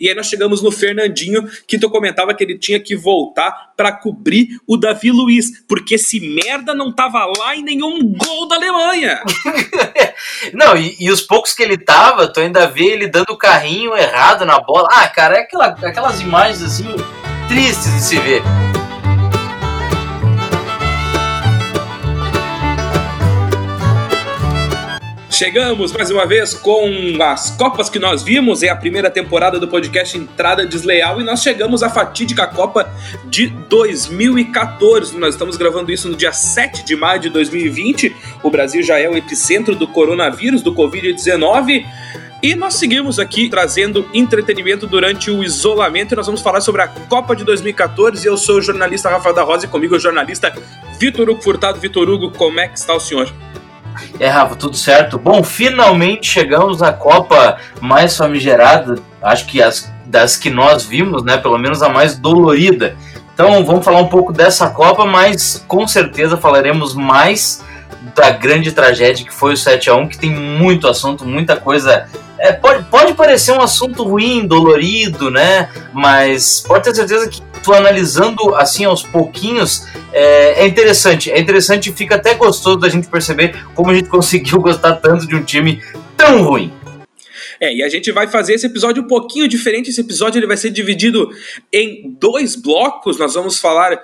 E aí nós chegamos no Fernandinho, que tu comentava que ele tinha que voltar para cobrir o Davi Luiz, porque esse merda não tava lá em nenhum gol da Alemanha. não, e, e, os poucos que ele tava, tu ainda vê ele dando o carrinho errado na bola. Ah, cara, é aquela, aquelas imagens assim tristes de se ver. Chegamos mais uma vez com as Copas que nós vimos, é a primeira temporada do podcast Entrada Desleal e nós chegamos à fatídica Copa de 2014. Nós estamos gravando isso no dia 7 de maio de 2020. O Brasil já é o epicentro do coronavírus, do Covid-19. E nós seguimos aqui trazendo entretenimento durante o isolamento e nós vamos falar sobre a Copa de 2014. Eu sou o jornalista Rafael da Rosa e comigo o jornalista Vitor Hugo Furtado. Vitor Hugo, como é que está o senhor? É, Rafa, tudo certo? Bom, finalmente chegamos à Copa mais famigerada, acho que as, das que nós vimos, né? Pelo menos a mais dolorida. Então vamos falar um pouco dessa Copa, mas com certeza falaremos mais da grande tragédia que foi o 7 a 1 que tem muito assunto, muita coisa. É, pode, pode parecer um assunto ruim, dolorido, né? Mas pode ter certeza que tu analisando assim aos pouquinhos é, é interessante. É interessante e fica até gostoso da gente perceber como a gente conseguiu gostar tanto de um time tão ruim. É, e a gente vai fazer esse episódio um pouquinho diferente. Esse episódio ele vai ser dividido em dois blocos. Nós vamos falar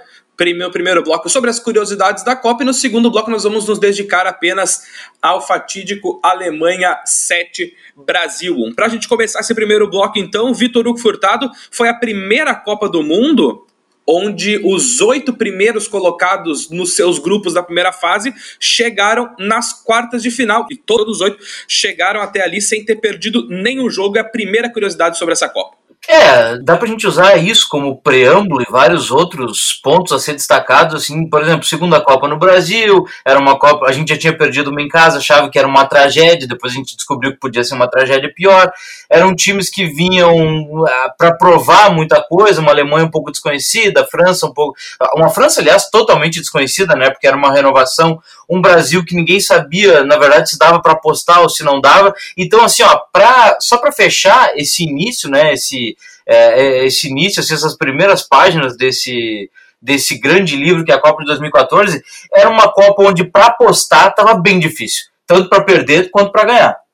no primeiro bloco sobre as curiosidades da Copa e no segundo bloco nós vamos nos dedicar apenas ao fatídico Alemanha 7 Brasil 1. Para a gente começar esse primeiro bloco então, Vitor Hugo Furtado foi a primeira Copa do Mundo onde os oito primeiros colocados nos seus grupos da primeira fase chegaram nas quartas de final e todos os oito chegaram até ali sem ter perdido nenhum jogo. É a primeira curiosidade sobre essa Copa. É, dá pra gente usar isso como preâmbulo e vários outros pontos a ser destacados, assim, por exemplo, segunda Copa no Brasil, era uma Copa, a gente já tinha perdido uma em casa, achava que era uma tragédia, depois a gente descobriu que podia ser uma tragédia pior, eram times que vinham ah, para provar muita coisa, uma Alemanha um pouco desconhecida, França um pouco, uma França, aliás, totalmente desconhecida, né, porque era uma renovação, um Brasil que ninguém sabia, na verdade, se dava para apostar ou se não dava, então, assim, ó, pra, só para fechar esse início, né, esse é, é, esse início, assim, essas primeiras páginas desse, desse grande livro que é a Copa de 2014, era uma Copa onde para apostar estava bem difícil, tanto para perder quanto para ganhar.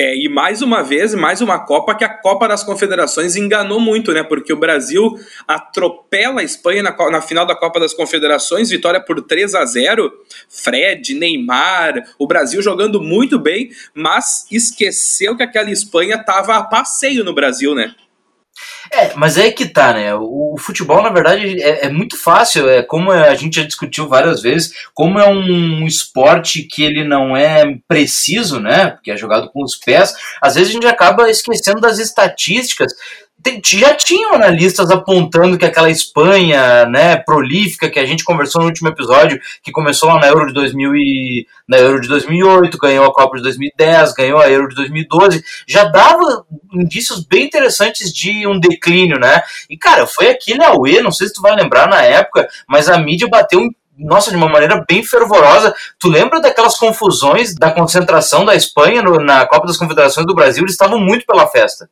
É, e mais uma vez, mais uma Copa que a Copa das Confederações enganou muito, né? Porque o Brasil atropela a Espanha na, na final da Copa das Confederações, vitória por 3 a 0 Fred, Neymar, o Brasil jogando muito bem, mas esqueceu que aquela Espanha estava a passeio no Brasil, né? É, mas é que tá, né? O, o futebol, na verdade, é, é, muito fácil. É como a gente já discutiu várias vezes, como é um esporte que ele não é preciso, né? Porque é jogado com os pés. Às vezes a gente acaba esquecendo das estatísticas já tinham analistas apontando que aquela Espanha, né, prolífica que a gente conversou no último episódio, que começou lá na Euro de 2000 e, na Euro de 2008, ganhou a Copa de 2010, ganhou a Euro de 2012, já dava indícios bem interessantes de um declínio, né? E cara, foi aquele Aue, não sei se tu vai lembrar na época, mas a mídia bateu nossa, de uma maneira bem fervorosa. Tu lembra daquelas confusões da concentração da Espanha no, na Copa das Confederações do Brasil? Eles estavam muito pela festa.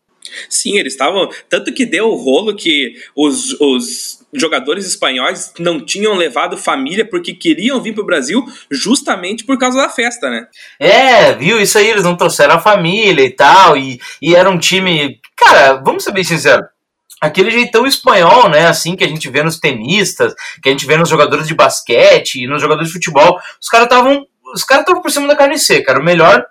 Sim, eles estavam. Tanto que deu o rolo que os, os jogadores espanhóis não tinham levado família porque queriam vir para o Brasil justamente por causa da festa, né? É, viu? Isso aí, eles não trouxeram a família e tal. E, e era um time. Cara, vamos ser bem sinceros aquele jeitão espanhol, né? Assim que a gente vê nos tenistas, que a gente vê nos jogadores de basquete e nos jogadores de futebol. Os caras estavam. Os caras estavam por cima da carne seca. Era o melhor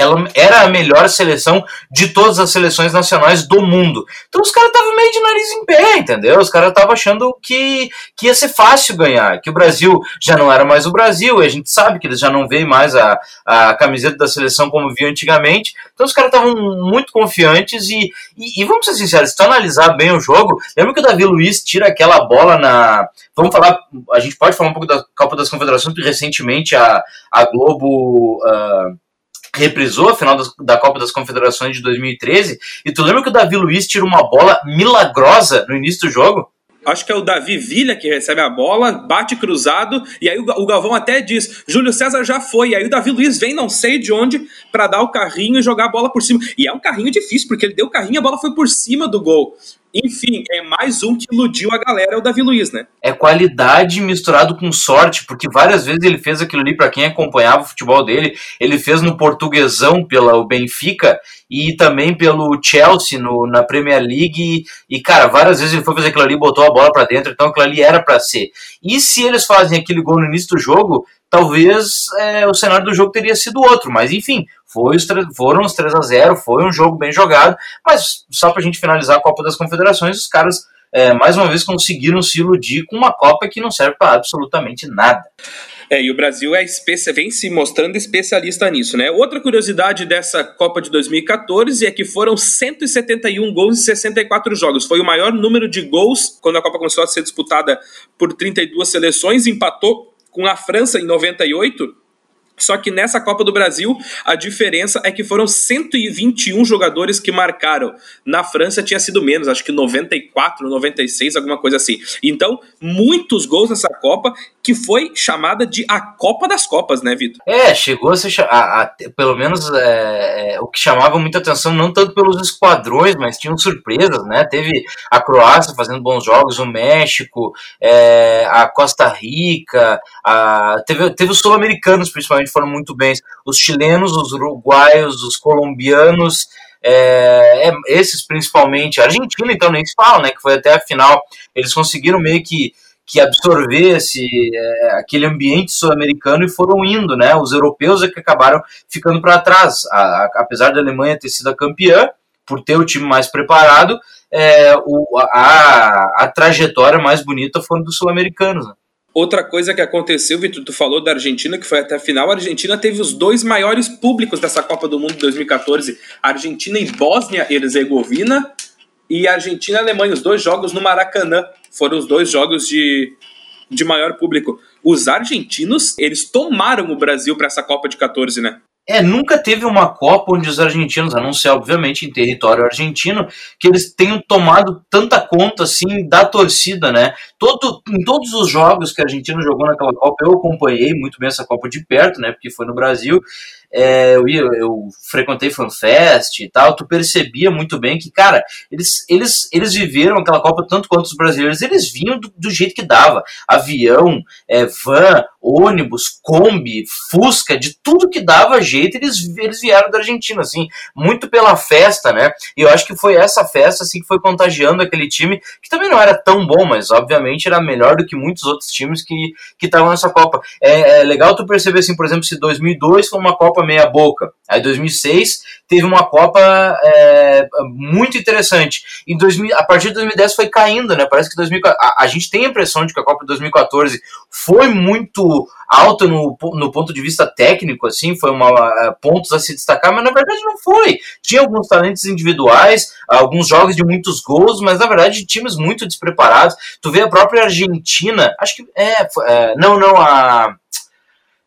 ela era a melhor seleção de todas as seleções nacionais do mundo. Então os caras estavam meio de nariz em pé, entendeu? Os caras estavam achando que, que ia ser fácil ganhar, que o Brasil já não era mais o Brasil, e a gente sabe que eles já não veem mais a, a camiseta da seleção como via antigamente. Então os caras estavam muito confiantes e, e, e, vamos ser sinceros, se tu analisar bem o jogo, lembra que o Davi Luiz tira aquela bola na. Vamos falar, a gente pode falar um pouco da Copa das Confederações, porque recentemente a, a Globo. Uh, reprisou a final das, da Copa das Confederações de 2013, e tu lembra que o Davi Luiz tira uma bola milagrosa no início do jogo? acho que é o Davi Villa que recebe a bola, bate cruzado, e aí o Galvão até diz: Júlio César já foi. E aí o Davi Luiz vem, não sei de onde, para dar o carrinho e jogar a bola por cima. E é um carrinho difícil, porque ele deu o carrinho e a bola foi por cima do gol. Enfim, é mais um que iludiu a galera, é o Davi Luiz, né? É qualidade misturado com sorte, porque várias vezes ele fez aquilo ali, para quem acompanhava o futebol dele, ele fez no portuguesão pela Benfica e também pelo Chelsea no, na Premier League. E, e, cara, várias vezes ele foi fazer aquilo ali, botou a bola para dentro, então aquilo ali era para ser. E se eles fazem aquele gol no início do jogo, talvez é, o cenário do jogo teria sido outro, mas enfim, foi os foram os 3 a 0 foi um jogo bem jogado, mas só para a gente finalizar a Copa das Confederações, os caras é, mais uma vez conseguiram se iludir com uma Copa que não serve para absolutamente nada. É, e o Brasil é vem se mostrando especialista nisso, né? Outra curiosidade dessa Copa de 2014 é que foram 171 gols em 64 jogos. Foi o maior número de gols quando a Copa começou a ser disputada por 32 seleções, empatou com a França em 98 só que nessa Copa do Brasil, a diferença é que foram 121 jogadores que marcaram. Na França tinha sido menos, acho que 94, 96, alguma coisa assim. Então, muitos gols nessa Copa, que foi chamada de a Copa das Copas, né, Vitor? É, chegou a ser. A, a, pelo menos é, é, o que chamava muita atenção, não tanto pelos esquadrões, mas tinham surpresas, né? Teve a Croácia fazendo bons jogos, o México, é, a Costa Rica, a, teve, teve os sul-americanos, principalmente foram muito bem. Os chilenos, os uruguaios, os colombianos, é, é, esses principalmente. A Argentina, então, nem se fala, né? Que foi até a final. Eles conseguiram meio que, que absorver esse, é, aquele ambiente sul-americano e foram indo, né? Os europeus é que acabaram ficando para trás. A, a, apesar da Alemanha ter sido a campeã, por ter o time mais preparado, é, o, a, a trajetória mais bonita foram dos sul-americanos. Né? Outra coisa que aconteceu, Vitor, tu falou da Argentina, que foi até a final. A Argentina teve os dois maiores públicos dessa Copa do Mundo de 2014. Argentina e Bósnia Herzegovina e Argentina e Alemanha. Os dois jogos no Maracanã foram os dois jogos de, de maior público. Os argentinos, eles tomaram o Brasil para essa Copa de 14, né? É, nunca teve uma Copa onde os argentinos, a não ser obviamente em território argentino, que eles tenham tomado tanta conta assim da torcida, né? Todo, em todos os jogos que a Argentina jogou naquela Copa, eu acompanhei muito bem essa Copa de perto, né? Porque foi no Brasil é, eu, ia, eu frequentei FanFest e tal, tu percebia muito bem que, cara, eles, eles, eles viveram aquela Copa tanto quanto os brasileiros, eles vinham do, do jeito que dava. Avião, é, van, ônibus, Kombi, Fusca, de tudo que dava jeito, eles, eles vieram da Argentina, assim, muito pela festa, né? E eu acho que foi essa festa, assim, que foi contagiando aquele time, que também não era tão bom, mas obviamente era melhor do que muitos outros times que estavam nessa Copa. É, é legal tu perceber, assim, por exemplo, se 2002 foi uma Copa Copa meia boca. Aí 2006 teve uma Copa é, muito interessante. Em 2000, a partir de 2010 foi caindo, né? Parece que 2014, a, a, gente tem a impressão de que a Copa de 2014 foi muito alta no, no ponto de vista técnico, assim, foi uma uh, pontos a se destacar, mas na verdade não foi. Tinha alguns talentos individuais, alguns jogos de muitos gols, mas na verdade times muito despreparados. Tu vê a própria Argentina, acho que é, é não, não a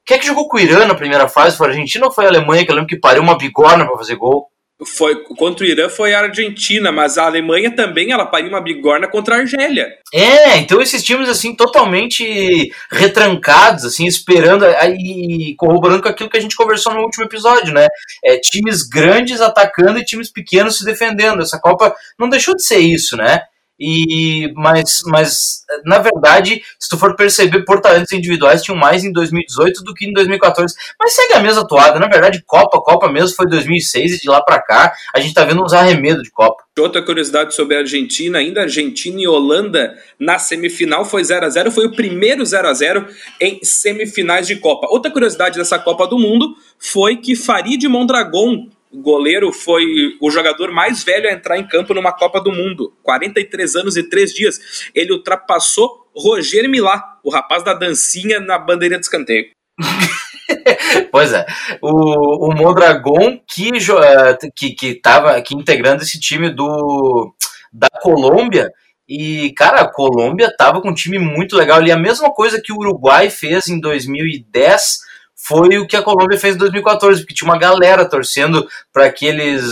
quem é que jogou com o Irã na primeira fase? Foi a Argentina ou foi a Alemanha? Que eu lembro que pariu uma bigorna para fazer gol. Foi, contra o Irã foi a Argentina, mas a Alemanha também ela pariu uma bigorna contra a Argélia. É, então esses times assim totalmente retrancados, assim, esperando e corroborando com aquilo que a gente conversou no último episódio, né? É, times grandes atacando e times pequenos se defendendo. Essa Copa não deixou de ser isso, né? E, mas, mas, na verdade, se tu for perceber, por talentos individuais tinham mais em 2018 do que em 2014. Mas segue a mesma toada. Na verdade, Copa, Copa mesmo foi 2006 e de lá para cá a gente tá vendo uns arremedos de Copa. Outra curiosidade sobre a Argentina, ainda Argentina e Holanda na semifinal foi 0 a 0 foi o primeiro 0 a 0 em semifinais de Copa. Outra curiosidade dessa Copa do Mundo foi que Farid Mondragon o goleiro foi o jogador mais velho a entrar em campo numa Copa do Mundo. 43 anos e 3 dias. Ele ultrapassou Roger Milá, o rapaz da dancinha na bandeirinha de escanteio. pois é. O, o Mondragon, que, eh, que, que, tava, aqui integrando esse time do, da Colômbia, e, cara, a Colômbia tava com um time muito legal ali. A mesma coisa que o Uruguai fez em 2010 foi o que a Colômbia fez em 2014, porque tinha uma galera torcendo para aqueles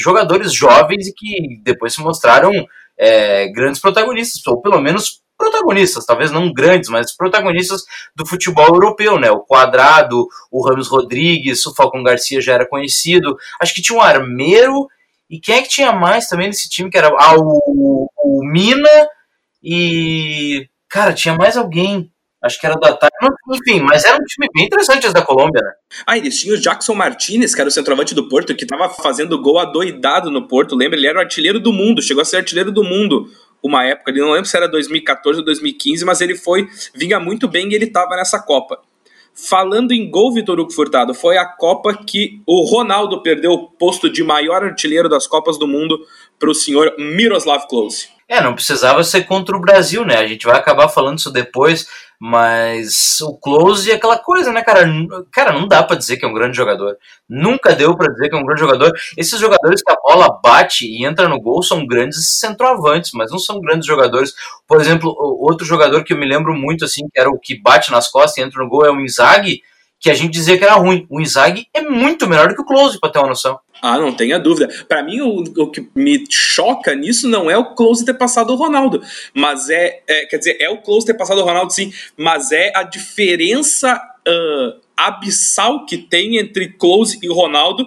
jogadores jovens e que depois se mostraram é, grandes protagonistas, ou pelo menos protagonistas, talvez não grandes, mas protagonistas do futebol europeu, né? O Quadrado, o Ramos Rodrigues, o Falcão Garcia já era conhecido. Acho que tinha um Armeiro e quem é que tinha mais também nesse time que era ah, o, o Mina e cara, tinha mais alguém. Acho que era do ataque. Enfim, mas era um time bem interessante da Colômbia, né? Ah, eles tinham o Jackson Martinez, que era o centroavante do Porto, que tava fazendo gol adoidado no Porto. Lembra? Ele era o artilheiro do mundo, chegou a ser artilheiro do mundo uma época, ele não lembro se era 2014 ou 2015, mas ele foi, vinha muito bem e ele estava nessa Copa. Falando em gol, Vitor Hugo Furtado, foi a Copa que o Ronaldo perdeu o posto de maior artilheiro das Copas do Mundo para o senhor Miroslav Klose. É, não precisava ser contra o Brasil, né? A gente vai acabar falando isso depois, mas o Close é aquela coisa, né, cara? Cara, não dá para dizer que é um grande jogador. Nunca deu para dizer que é um grande jogador. Esses jogadores que a bola bate e entra no gol são grandes centroavantes, mas não são grandes jogadores. Por exemplo, outro jogador que eu me lembro muito, assim, que era o que bate nas costas e entra no gol é o Inzaghi, que a gente dizia que era ruim. O Inzaghi é muito melhor do que o Close, para ter uma noção. Ah, não tenha dúvida. Para mim, o, o, que me choca nisso não é o Close ter passado o Ronaldo, mas é, é, quer dizer, é o Close ter passado o Ronaldo, sim, mas é a diferença uh, abissal que tem entre Close e Ronaldo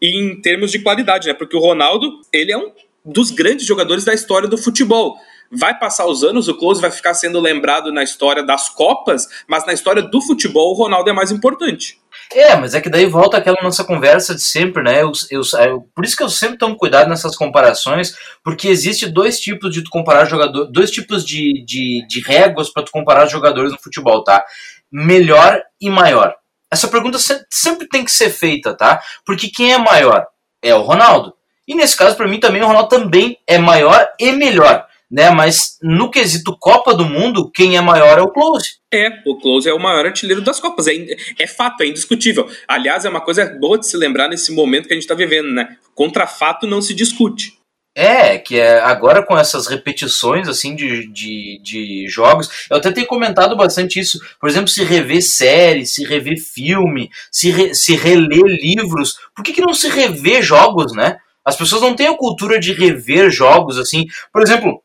em termos de qualidade, né? Porque o Ronaldo, ele é um dos grandes jogadores da história do futebol. Vai passar os anos, o Close vai ficar sendo lembrado na história das Copas, mas na história do futebol, o Ronaldo é mais importante. É, mas é que daí volta aquela nossa conversa de sempre, né? Eu, eu, eu, por isso que eu sempre tomo cuidado nessas comparações, porque existe dois tipos de tu comparar jogador, dois tipos de, de, de réguas para tu comparar jogadores no futebol, tá? Melhor e maior. Essa pergunta sempre, tem que ser feita, tá? Porque quem é maior é o Ronaldo. E nesse caso, para mim também, o Ronaldo também é maior e melhor né? Mas no quesito Copa do Mundo, quem é maior é o Close. É, o Close é o maior artilheiro das Copas. É, é fato, é indiscutível. Aliás, é uma coisa boa de se lembrar nesse momento que a gente está vivendo, né? Contra fato não se discute. É, que é agora com essas repetições assim de, de, de jogos, eu até tenho comentado bastante isso. Por exemplo, se rever série, se rever filme, se, re, se reler livros. Por que, que não se rever jogos, né? As pessoas não têm a cultura de rever jogos assim. Por exemplo,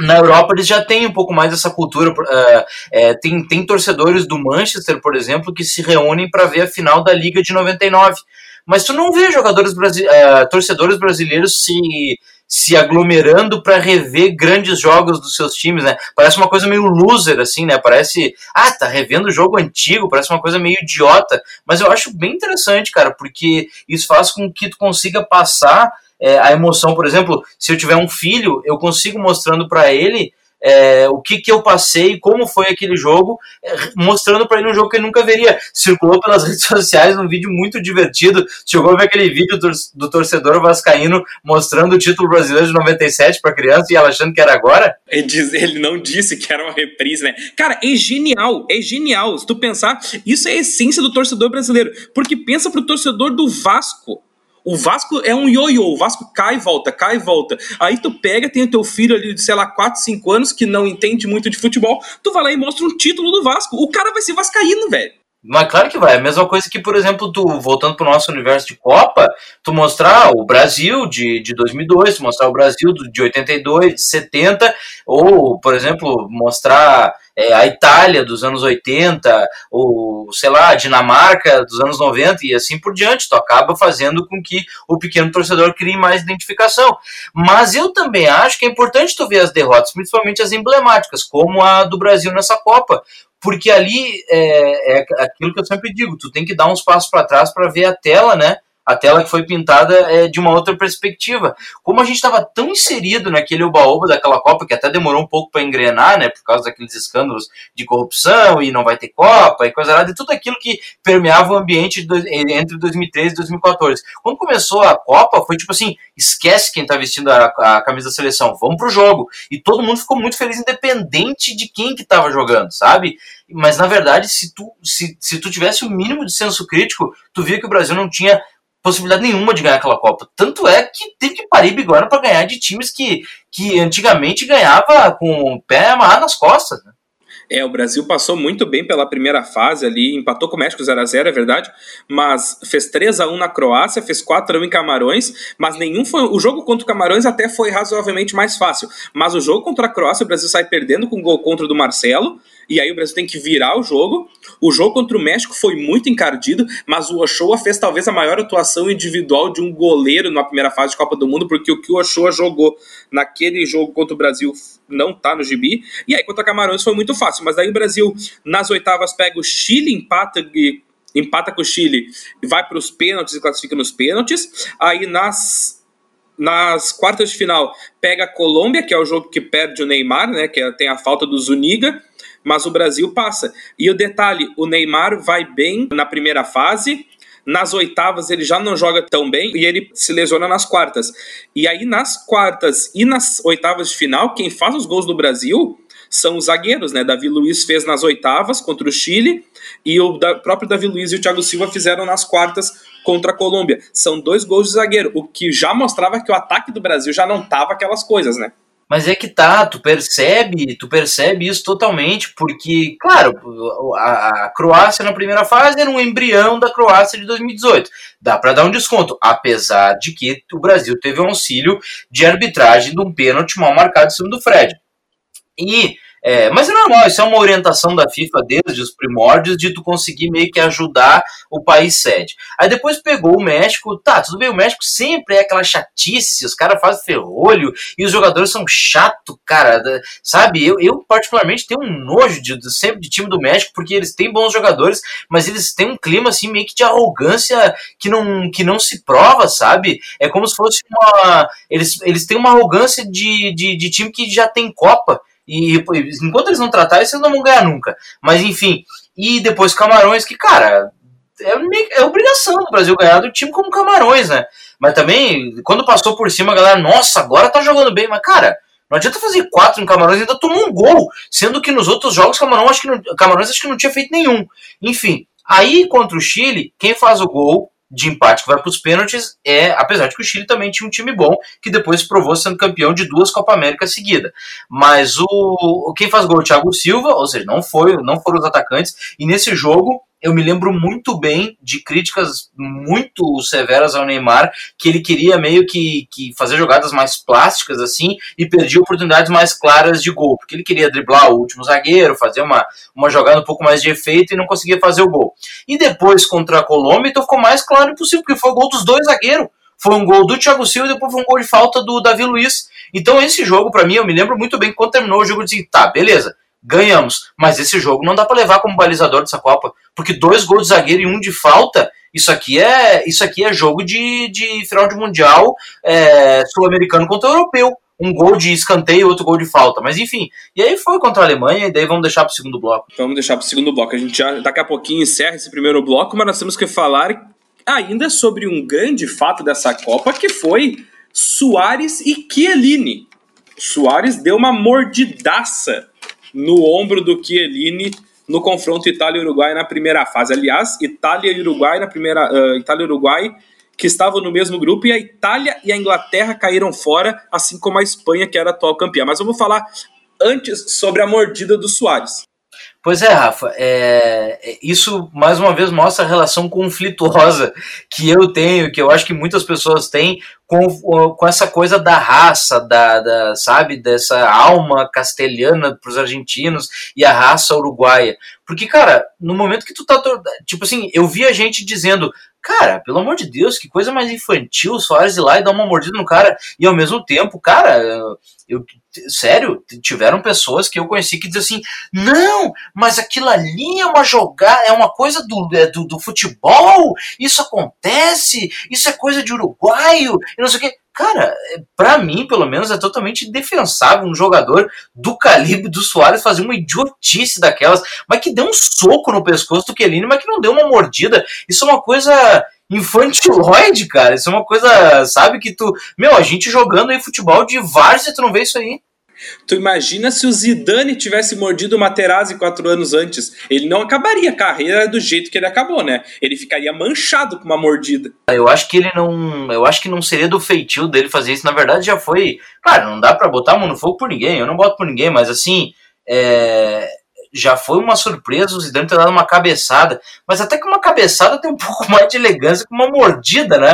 na Europa eles já têm um pouco mais essa cultura. Uh, é, tem, tem torcedores do Manchester, por exemplo, que se reúnem para ver a final da Liga de 99. Mas tu não vê jogadores uh, torcedores brasileiros se, se aglomerando para rever grandes jogos dos seus times, né? Parece uma coisa meio loser, assim, né? Parece, ah, tá revendo o jogo antigo, parece uma coisa meio idiota. Mas eu acho bem interessante, cara, porque isso faz com que tu consiga passar é, a emoção, por exemplo, se eu tiver um filho, eu consigo mostrando para ele é, o que, que eu passei, como foi aquele jogo, é, mostrando para ele um jogo que ele nunca veria. Circulou pelas redes sociais um vídeo muito divertido. Chegou a ver aquele vídeo do, do torcedor vascaíno mostrando o título brasileiro de 97 para criança e ela achando que era agora? Ele, diz, ele não disse que era uma reprise, né? Cara, é genial, é genial. Se tu pensar, isso é a essência do torcedor brasileiro. Porque pensa pro torcedor do Vasco o Vasco é um ioiô, o Vasco cai e volta, cai e volta. Aí tu pega, tem o teu filho ali de, sei lá, 4, 5 anos que não entende muito de futebol, tu vai lá e mostra um título do Vasco. O cara vai ser vascaíno, velho. Mas claro que vai. É a mesma coisa que, por exemplo, tu, voltando para o nosso universo de Copa, tu mostrar o Brasil de, de 2002, tu mostrar o Brasil de 82, de 70, ou, por exemplo, mostrar é, a Itália dos anos 80, ou, sei lá, a Dinamarca dos anos 90 e assim por diante. Tu acaba fazendo com que o pequeno torcedor crie mais identificação. Mas eu também acho que é importante tu ver as derrotas, principalmente as emblemáticas, como a do Brasil nessa Copa, porque ali é, é, aquilo que eu sempre digo, tu tem que dar uns passos para trás para ver a tela, né? A tela que foi pintada é de uma outra perspectiva. Como a gente estava tão inserido naquele oba-oba daquela Copa, que até demorou um pouco para engrenar, né, por causa daqueles escândalos de corrupção e não vai ter Copa e coisa lá, de tudo aquilo que permeava o ambiente entre 2013 e 2014. Quando começou a Copa, foi tipo assim, esquece quem está vestindo a, a, camisa da seleção, vamos pro jogo. E todo mundo ficou muito feliz, independente de quem que estava jogando, sabe? Mas na verdade, se tu, se, se tu tivesse o mínimo de senso crítico, tu via que o Brasil não tinha possibilidade nenhuma de ganhar aquela Copa. Tanto é que teve que parir bigorna para ganhar de times que, que antigamente ganhava com o pé amarrado nas costas. Né? É, o Brasil passou muito bem pela primeira fase ali, empatou com o México 0 a 0 é verdade, mas fez 3 a 1 na Croácia, fez 4 a 1 em Camarões, mas nenhum foi. O jogo contra o Camarões até foi razoavelmente mais fácil, mas o jogo contra a Croácia, o Brasil sai perdendo com o gol contra o do Marcelo, e aí o Brasil tem que virar o jogo. O jogo contra o México foi muito encardido, mas o Ochoa fez talvez a maior atuação individual de um goleiro na primeira fase de Copa do Mundo, porque o que o Ochoa jogou naquele jogo contra o Brasil não tá no gibi. E aí contra Camarões foi muito fácil, mas aí o Brasil nas oitavas pega o Chile, empata e empata com o Chile, vai para os pênaltis e classifica nos pênaltis. Aí nas nas quartas de final pega a Colômbia, que é o jogo que perde o Neymar, né, que é, tem a falta do Zuniga mas o Brasil passa. E o detalhe, o Neymar vai bem na primeira fase, nas oitavas ele já não joga tão bem e ele se lesiona nas quartas. E aí nas quartas e nas oitavas de final, quem faz os gols do Brasil são os zagueiros, né? Davi Luiz fez nas oitavas contra o Chile e o próprio Davi Luiz e o Thiago Silva fizeram nas quartas contra a Colômbia. São dois gols de zagueiro, o que já mostrava que o ataque do Brasil já não tava aquelas coisas, né? Mas é que tá, tu percebe, tu percebe isso totalmente, porque, claro, a, a Croácia na primeira fase era um embrião da Croácia de 2018. Dá para dar um desconto, apesar de que o Brasil teve um auxílio de arbitragem de um pênalti mal marcado em cima do Fred. E é, mas é normal, isso é uma orientação da FIFA desde os primórdios de tu conseguir meio que ajudar o país sede. Aí depois pegou o México, tá, tudo bem, o México sempre é aquela chatice, os caras fazem ferrolho e os jogadores são chato, cara, sabe? Eu, eu particularmente tenho um nojo de, de, sempre de time do México porque eles têm bons jogadores, mas eles têm um clima assim meio que de arrogância que não, que não se prova, sabe? É como se fosse uma. Eles, eles têm uma arrogância de, de, de time que já tem Copa. E enquanto eles não tratarem, vocês não vão ganhar nunca. Mas enfim. E depois Camarões, que, cara, é, é obrigação do Brasil ganhar do time como Camarões, né? Mas também, quando passou por cima, a galera, nossa, agora tá jogando bem. Mas, cara, não adianta fazer quatro em Camarões e ainda tomou um gol. Sendo que nos outros jogos, Camarões acho que não, Camarões acho que não tinha feito nenhum. Enfim, aí contra o Chile, quem faz o gol de empate que vai para os pênaltis é, apesar de que o Chile também tinha um time bom, que depois provou sendo campeão de duas Copa América seguida. Mas o quem faz gol é o Thiago Silva, ou seja, não foi, não foram os atacantes, e nesse jogo eu me lembro muito bem de críticas muito severas ao Neymar, que ele queria meio que, que fazer jogadas mais plásticas assim e perdia oportunidades mais claras de gol, porque ele queria driblar o último zagueiro, fazer uma, uma jogada um pouco mais de efeito e não conseguia fazer o gol. E depois contra a Colômbia, então ficou mais claro possível, porque foi o gol dos dois zagueiros. Foi um gol do Thiago Silva e depois foi um gol de falta do Davi Luiz. Então esse jogo, para mim, eu me lembro muito bem quando terminou o jogo, eu disse, tá, beleza, ganhamos. Mas esse jogo não dá para levar como balizador dessa Copa, porque dois gols de zagueiro e um de falta, isso aqui é isso aqui é jogo de, de final de mundial é, sul-americano contra europeu. Um gol de escanteio outro gol de falta. Mas enfim, e aí foi contra a Alemanha, e daí vamos deixar para o segundo bloco. Vamos deixar para o segundo bloco. A gente já daqui a pouquinho encerra esse primeiro bloco, mas nós temos que falar ainda sobre um grande fato dessa Copa que foi Soares e Chiellini. Soares deu uma mordidaça no ombro do Chiellini no confronto Itália-Uruguai na primeira fase. Aliás, Itália e Uruguai na primeira uh, Itália Uruguai que estavam no mesmo grupo e a Itália e a Inglaterra caíram fora, assim como a Espanha que era atual campeã. Mas vamos falar antes sobre a mordida do Soares. Pois é, Rafa, é, é, isso mais uma vez mostra a relação conflituosa que eu tenho, que eu acho que muitas pessoas têm com, com essa coisa da raça, da, da sabe, dessa alma castelhana para os argentinos e a raça uruguaia. Porque, cara, no momento que tu tá. Tipo assim, eu vi a gente dizendo, cara, pelo amor de Deus, que coisa mais infantil o Soares ir lá e dar uma mordida no cara, e ao mesmo tempo, cara, eu, sério, tiveram pessoas que eu conheci que diziam assim: não, mas aquilo ali é uma jogada, é uma coisa do, é, do, do, futebol, isso acontece, isso é coisa de uruguaio, e não sei o quê. Cara, para mim, pelo menos, é totalmente defensável um jogador do calibre do Soares fazer uma idiotice daquelas, mas que deu um soco no pescoço do Kelini, mas que não deu uma mordida. Isso é uma coisa infantiloide, cara. Isso é uma coisa, sabe, que tu. Meu, a gente jogando aí futebol de várzea, tu não vê isso aí. Tu imagina se o Zidane tivesse mordido o Materazzi quatro anos antes. Ele não acabaria a carreira do jeito que ele acabou, né? Ele ficaria manchado com uma mordida. Eu acho que ele não. Eu acho que não seria do feitio dele fazer isso. Na verdade, já foi. Claro, não dá para botar a mão no fogo por ninguém. Eu não boto por ninguém, mas assim. É, já foi uma surpresa o Zidane ter dado uma cabeçada, mas até que uma cabeçada tem um pouco mais de elegância que uma mordida, né?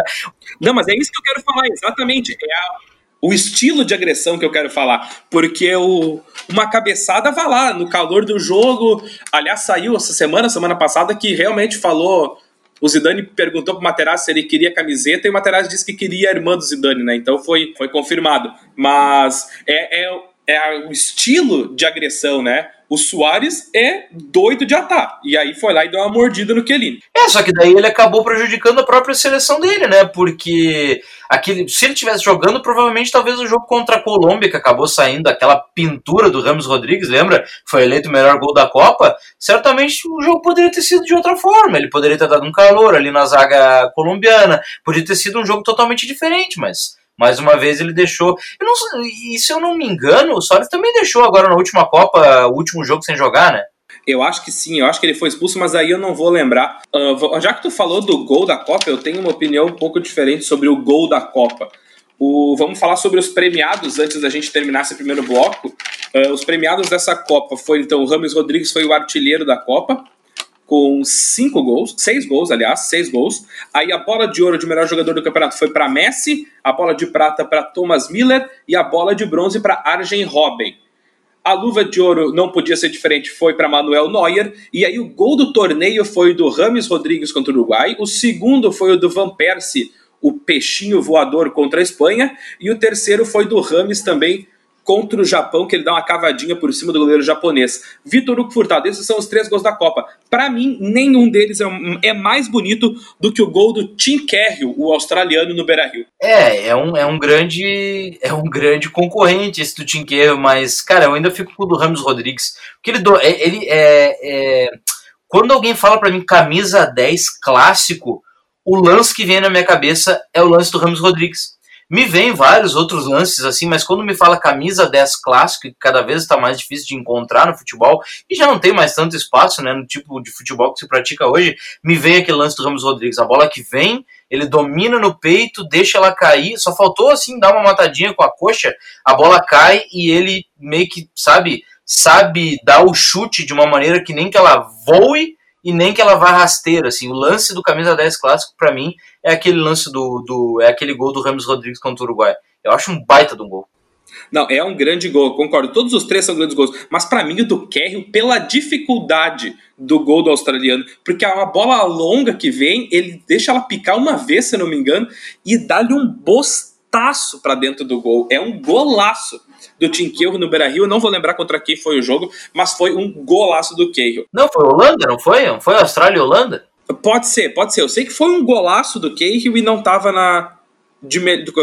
Não, mas é isso que eu quero falar, exatamente. É a, o estilo de agressão que eu quero falar. Porque o, uma cabeçada vai lá, no calor do jogo. Aliás, saiu essa semana, semana passada, que realmente falou. O Zidane perguntou pro Materazzi se ele queria camiseta e o Materazzi disse que queria a irmã do Zidane, né? Então foi, foi confirmado. Mas é, é, é o estilo de agressão, né? O Soares é doido de atar. E aí foi lá e deu uma mordida no Kelly. É, só que daí ele acabou prejudicando a própria seleção dele, né? Porque aquele, se ele estivesse jogando, provavelmente talvez o jogo contra a Colômbia, que acabou saindo aquela pintura do Ramos Rodrigues, lembra? Foi eleito o melhor gol da Copa. Certamente o jogo poderia ter sido de outra forma. Ele poderia ter dado um calor ali na zaga colombiana. Poderia ter sido um jogo totalmente diferente, mas mais uma vez ele deixou. Eu não, e se eu não me engano, o Soares também deixou agora na última Copa, o último jogo sem jogar, né? Eu acho que sim, eu acho que ele foi expulso, mas aí eu não vou lembrar. Uh, já que tu falou do gol da Copa, eu tenho uma opinião um pouco diferente sobre o gol da Copa. O, vamos falar sobre os premiados antes da gente terminar esse primeiro bloco. Uh, os premiados dessa Copa foi então o Rames Rodrigues foi o artilheiro da Copa com cinco gols, seis gols, aliás, seis gols. Aí a bola de ouro de melhor jogador do campeonato foi para Messi, a bola de prata para Thomas Miller e a bola de bronze para Arjen Robben. A luva de ouro não podia ser diferente, foi para Manuel Neuer. E aí o gol do torneio foi do Rames Rodrigues contra o Uruguai. O segundo foi o do Van Persie, o peixinho voador contra a Espanha. E o terceiro foi do Rames também contra o Japão, que ele dá uma cavadinha por cima do goleiro japonês. Vitor Hugo Furtado, esses são os três gols da Copa. Para mim, nenhum deles é, é, mais bonito do que o gol do Tim Cahill, o australiano no Beira-Rio. É, é um, é um grande é um grande concorrente esse do Tim Cahill, mas, cara, eu ainda fico com o do Ramos Rodrigues. Porque ele, é, ele é, é... Quando alguém fala para mim camisa 10 clássico, o lance que vem na minha cabeça é o lance do Ramos Rodrigues me vem vários outros lances assim, mas quando me fala camisa 10 clássico, que cada vez está mais difícil de encontrar no futebol, e já não tem mais tanto espaço né, no tipo de futebol que se pratica hoje, me vem aquele lance do Ramos Rodrigues. A bola que vem, ele domina no peito, deixa ela cair, só faltou assim dar uma matadinha com a coxa, a bola cai e ele meio que, sabe, sabe dar o chute de uma maneira que nem que ela voe e nem que ela vá rasteira, assim, o lance do camisa 10 clássico para mim é aquele lance do, do é aquele gol do Ramos Rodrigues contra o Uruguai. Eu acho um baita de um gol. Não, é um grande gol, concordo. Todos os três são grandes gols. Mas para mim, o do Kerry, pela dificuldade do gol do australiano, porque a bola longa que vem, ele deixa ela picar uma vez, se não me engano, e dá-lhe um bostaço para dentro do gol. É um golaço do Tim Cahill no Beira-Rio. Eu não vou lembrar contra quem foi o jogo, mas foi um golaço do Cahill. Não, foi Holanda, não foi? Não foi Austrália e Holanda? Pode ser, pode ser. Eu sei que foi um golaço do Cahill e não estava na de,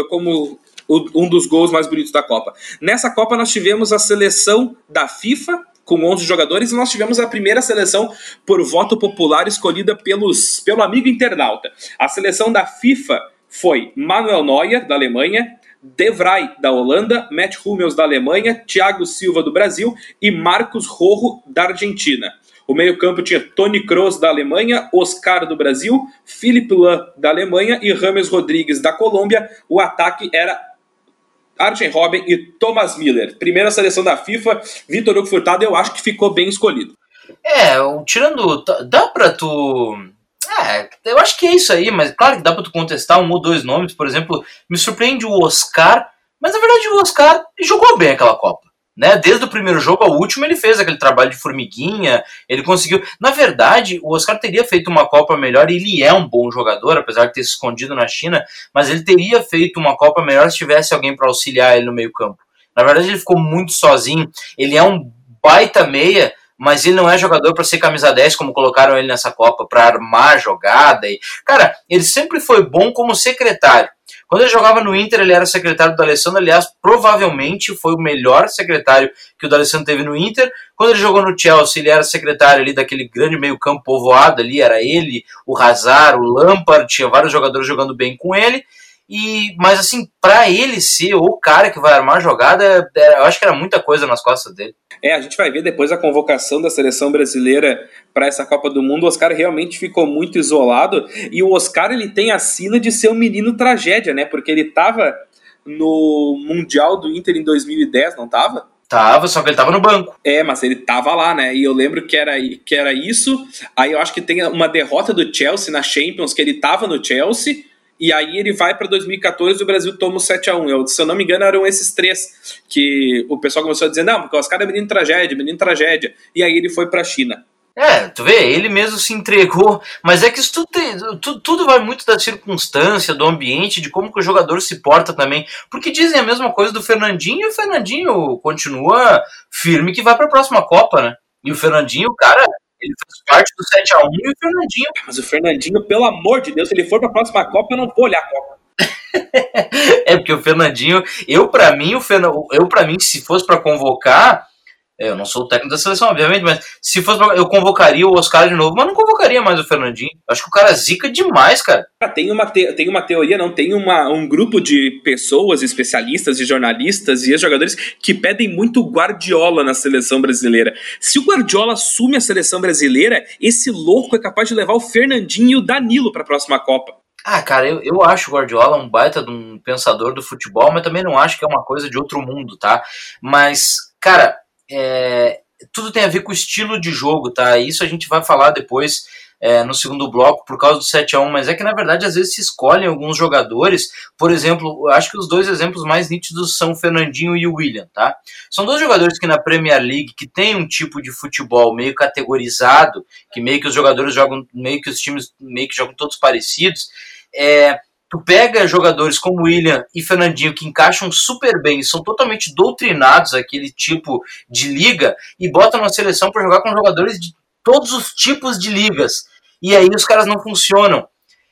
como um dos gols mais bonitos da Copa. Nessa Copa nós tivemos a seleção da FIFA com 11 jogadores e nós tivemos a primeira seleção por voto popular escolhida pelos, pelo amigo internauta. A seleção da FIFA foi Manuel Neuer, da Alemanha, De Vrij, da Holanda, Matt Hummels, da Alemanha, Thiago Silva, do Brasil e Marcos Rojo, da Argentina. O meio-campo tinha Tony Kroos da Alemanha, Oscar do Brasil, Philipp Lahm da Alemanha e Rames Rodrigues da Colômbia. O ataque era Arjen Robben e Thomas Miller. Primeira seleção da FIFA, Vitor Hugo Furtado, eu acho que ficou bem escolhido. É, tirando. Dá pra tu. É, eu acho que é isso aí, mas claro que dá pra tu contestar um ou dois nomes. Por exemplo, me surpreende o Oscar, mas na verdade o Oscar jogou bem aquela Copa. Né? Desde o primeiro jogo ao último, ele fez aquele trabalho de formiguinha, ele conseguiu. Na verdade, o Oscar teria feito uma Copa melhor, e ele é um bom jogador, apesar de ter se escondido na China, mas ele teria feito uma Copa melhor se tivesse alguém para auxiliar ele no meio-campo. Na verdade, ele ficou muito sozinho, ele é um baita meia, mas ele não é jogador para ser camisa 10, como colocaram ele nessa Copa, para armar jogada. E, cara, ele sempre foi bom como secretário. Quando ele jogava no Inter, ele era secretário do Alessandro, aliás, provavelmente foi o melhor secretário que o D'Alessandro teve no Inter. Quando ele jogou no Chelsea, ele era secretário ali daquele grande meio-campo povoado ali, era ele, o Hazard, o Lampard, tinha vários jogadores jogando bem com ele. E, mas assim, para ele ser o cara que vai armar jogada, é, eu acho que era muita coisa nas costas dele. É, a gente vai ver depois a convocação da seleção brasileira para essa Copa do Mundo. O Oscar realmente ficou muito isolado e o Oscar ele tem a sina de ser um menino tragédia, né? Porque ele tava no Mundial do Inter em 2010, não tava? Tava, só que ele tava no banco. É, mas ele tava lá, né? E eu lembro que era, que era isso. Aí eu acho que tem uma derrota do Chelsea na Champions, que ele tava no Chelsea. E aí ele vai para 2014 e o Brasil toma o 7x1. Eu, se eu não me engano, eram esses três que o pessoal começou a dizer: não, porque os caras é menino tragédia, menino tragédia. E aí ele foi para a China. É, tu vê, ele mesmo se entregou, mas é que isso tudo, tudo, tudo, vai muito da circunstância, do ambiente, de como que o jogador se porta também. Porque dizem a mesma coisa do Fernandinho e o Fernandinho continua firme que vai para a próxima Copa, né? E o Fernandinho, cara, ele faz parte do 7x1 e o Fernandinho. Mas o Fernandinho, pelo amor de Deus, se ele for para a próxima Copa, eu não vou olhar a Copa. é porque o Fernandinho, eu para mim, o Fern... eu para mim, se fosse para convocar, é, eu não sou o técnico da seleção, obviamente, mas se fosse pra, eu convocaria o Oscar de novo, mas não convocaria mais o Fernandinho. Acho que o cara zica demais, cara. Ah, tem uma, te, tem uma teoria, não, tem uma, um grupo de pessoas, especialistas e jornalistas e jogadores que pedem muito Guardiola na seleção brasileira. Se o Guardiola assume a seleção brasileira, esse louco é capaz de levar o Fernandinho e o Danilo para a próxima Copa. Ah, cara, eu, eu acho o Guardiola um baita de um pensador do futebol, mas também não acho que é uma coisa de outro mundo, tá? Mas, cara, é, tudo tem a ver com o estilo de jogo, tá? Isso a gente vai falar depois é, no segundo bloco por causa do 7 a 1 mas é que na verdade às vezes se escolhem alguns jogadores. Por exemplo, acho que os dois exemplos mais nítidos são o Fernandinho e o William, tá? São dois jogadores que na Premier League que tem um tipo de futebol meio categorizado, que meio que os jogadores jogam, meio que os times meio que jogam todos parecidos. É, Tu pega jogadores como William e Fernandinho que encaixam super bem, são totalmente doutrinados aquele tipo de liga e bota na seleção para jogar com jogadores de todos os tipos de ligas. E aí os caras não funcionam.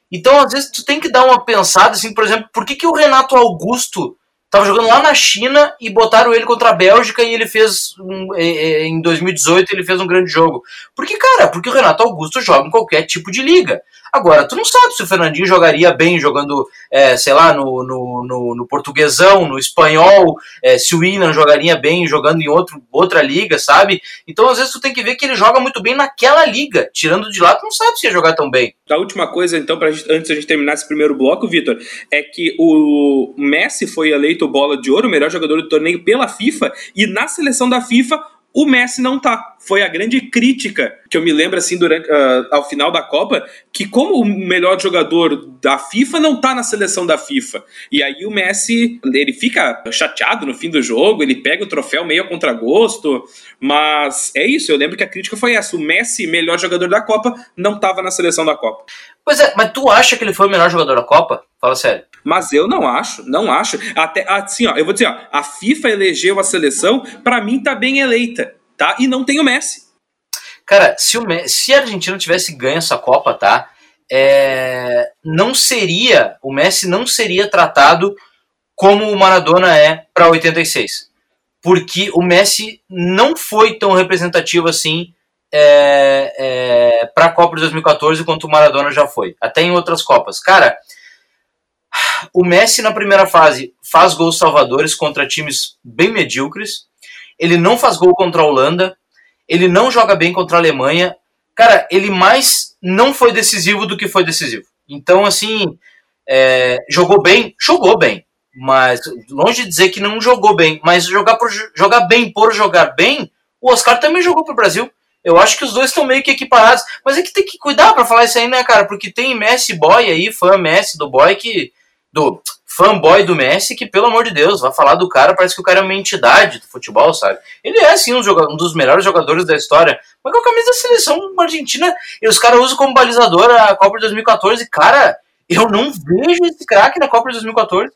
Então, às vezes, tu tem que dar uma pensada, assim, por exemplo, por que, que o Renato Augusto Tava jogando lá na China e botaram ele contra a Bélgica e ele fez. Um, em 2018 ele fez um grande jogo. Porque, cara, porque o Renato Augusto joga em qualquer tipo de liga. Agora, tu não sabe se o Fernandinho jogaria bem jogando, é, sei lá, no, no, no, no portuguesão, no espanhol, é, se o William jogaria bem jogando em outro, outra liga, sabe? Então, às vezes, tu tem que ver que ele joga muito bem naquela liga. Tirando de lá, tu não sabe se ia jogar tão bem. A última coisa, então, pra gente, antes da gente terminar esse primeiro bloco, Vitor, é que o Messi foi eleito bola de ouro, o melhor jogador do torneio pela FIFA, e na seleção da FIFA o Messi não tá. Foi a grande crítica que eu me lembro assim durante uh, ao final da Copa, que como o melhor jogador da FIFA não tá na seleção da FIFA. E aí o Messi, ele fica chateado no fim do jogo, ele pega o troféu meio a contragosto, mas é isso, eu lembro que a crítica foi essa, o Messi, melhor jogador da Copa, não tava na seleção da Copa. Pois é, mas tu acha que ele foi o melhor jogador da Copa? Fala sério. Mas eu não acho, não acho. Até assim, ó, eu vou dizer, ó, a FIFA elegeu a seleção, para mim tá bem eleita, tá? E não tem o Messi. Cara, se, o Messi, se a Argentina tivesse ganho essa Copa, tá? É, não seria, o Messi não seria tratado como o Maradona é para 86. Porque o Messi não foi tão representativo assim é, é, para a Copa de 2014 quanto o Maradona já foi, até em outras Copas. Cara, o Messi na primeira fase faz gols salvadores contra times bem medíocres. Ele não faz gol contra a Holanda. Ele não joga bem contra a Alemanha. Cara, ele mais não foi decisivo do que foi decisivo. Então, assim, é, jogou bem? Jogou bem. Mas, longe de dizer que não jogou bem, mas jogar, por, jogar bem por jogar bem, o Oscar também jogou pro Brasil. Eu acho que os dois estão meio que equiparados. Mas é que tem que cuidar para falar isso aí, né, cara? Porque tem Messi Boy aí, fã Messi do Boy, que do fanboy do Messi, que, pelo amor de Deus, vai falar do cara, parece que o cara é uma entidade do futebol, sabe? Ele é, sim, um, um dos melhores jogadores da história, mas com a camisa da seleção argentina, e os caras usam como balizador a Copa de 2014, cara, eu não vejo esse craque na Copa de 2014.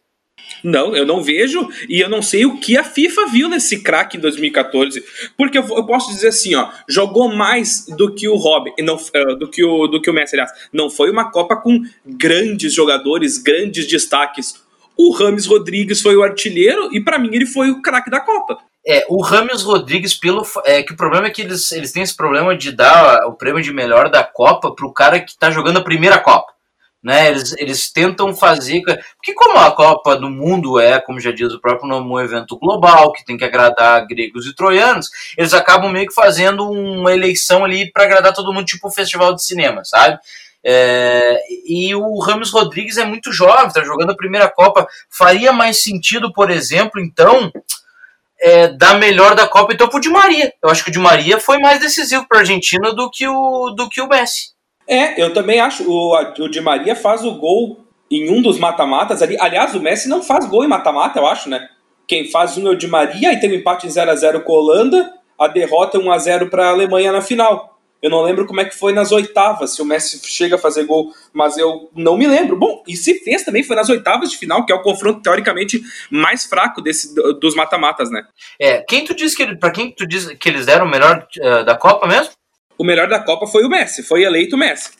Não, eu não vejo e eu não sei o que a FIFA viu nesse craque em 2014. Porque eu, eu, posso dizer assim, ó, jogou mais do que o Robin, não, uh, do que o do que o Messi, aliás. Não foi uma Copa com grandes jogadores, grandes destaques. O Rames Rodrigues foi o artilheiro e para mim ele foi o craque da Copa. É, o Rames Rodrigues, pelo. É que o problema é que eles, eles têm esse problema de dar o prêmio de melhor da Copa pro cara que tá jogando a primeira Copa né? Eles, eles tentam fazer. Porque, como a Copa do Mundo é, como já diz o próprio nome, um evento global, que tem que agradar gregos e troianos, eles acabam meio que fazendo uma eleição ali para agradar todo mundo, tipo um festival de cinema, sabe? É, e o Ramos Rodrigues é muito jovem, está jogando a primeira Copa. Faria mais sentido, por exemplo, então, é, da melhor da Copa, então pro Di Maria. Eu acho que o Di Maria foi mais decisivo para a Argentina do que o do que o Messi. É, eu também acho. O, o Di Maria faz o gol em um dos mata-matas ali. Aliás, o Messi não faz gol em mata-mata, eu acho, né? Quem faz um é o Di Maria, e tem um empate em 0x0 com a Holanda, a derrota 1x0 para a Alemanha na final. Eu não lembro como é que foi nas oitavas, se o Messi chega a fazer gol, mas eu não me lembro. Bom, e se fez também foi nas oitavas de final, que é o confronto teoricamente mais fraco desse, dos mata-matas, né? É, quem tu diz que para quem tu diz que eles deram o melhor uh, da Copa mesmo? O melhor da Copa foi o Messi, foi eleito o Messi.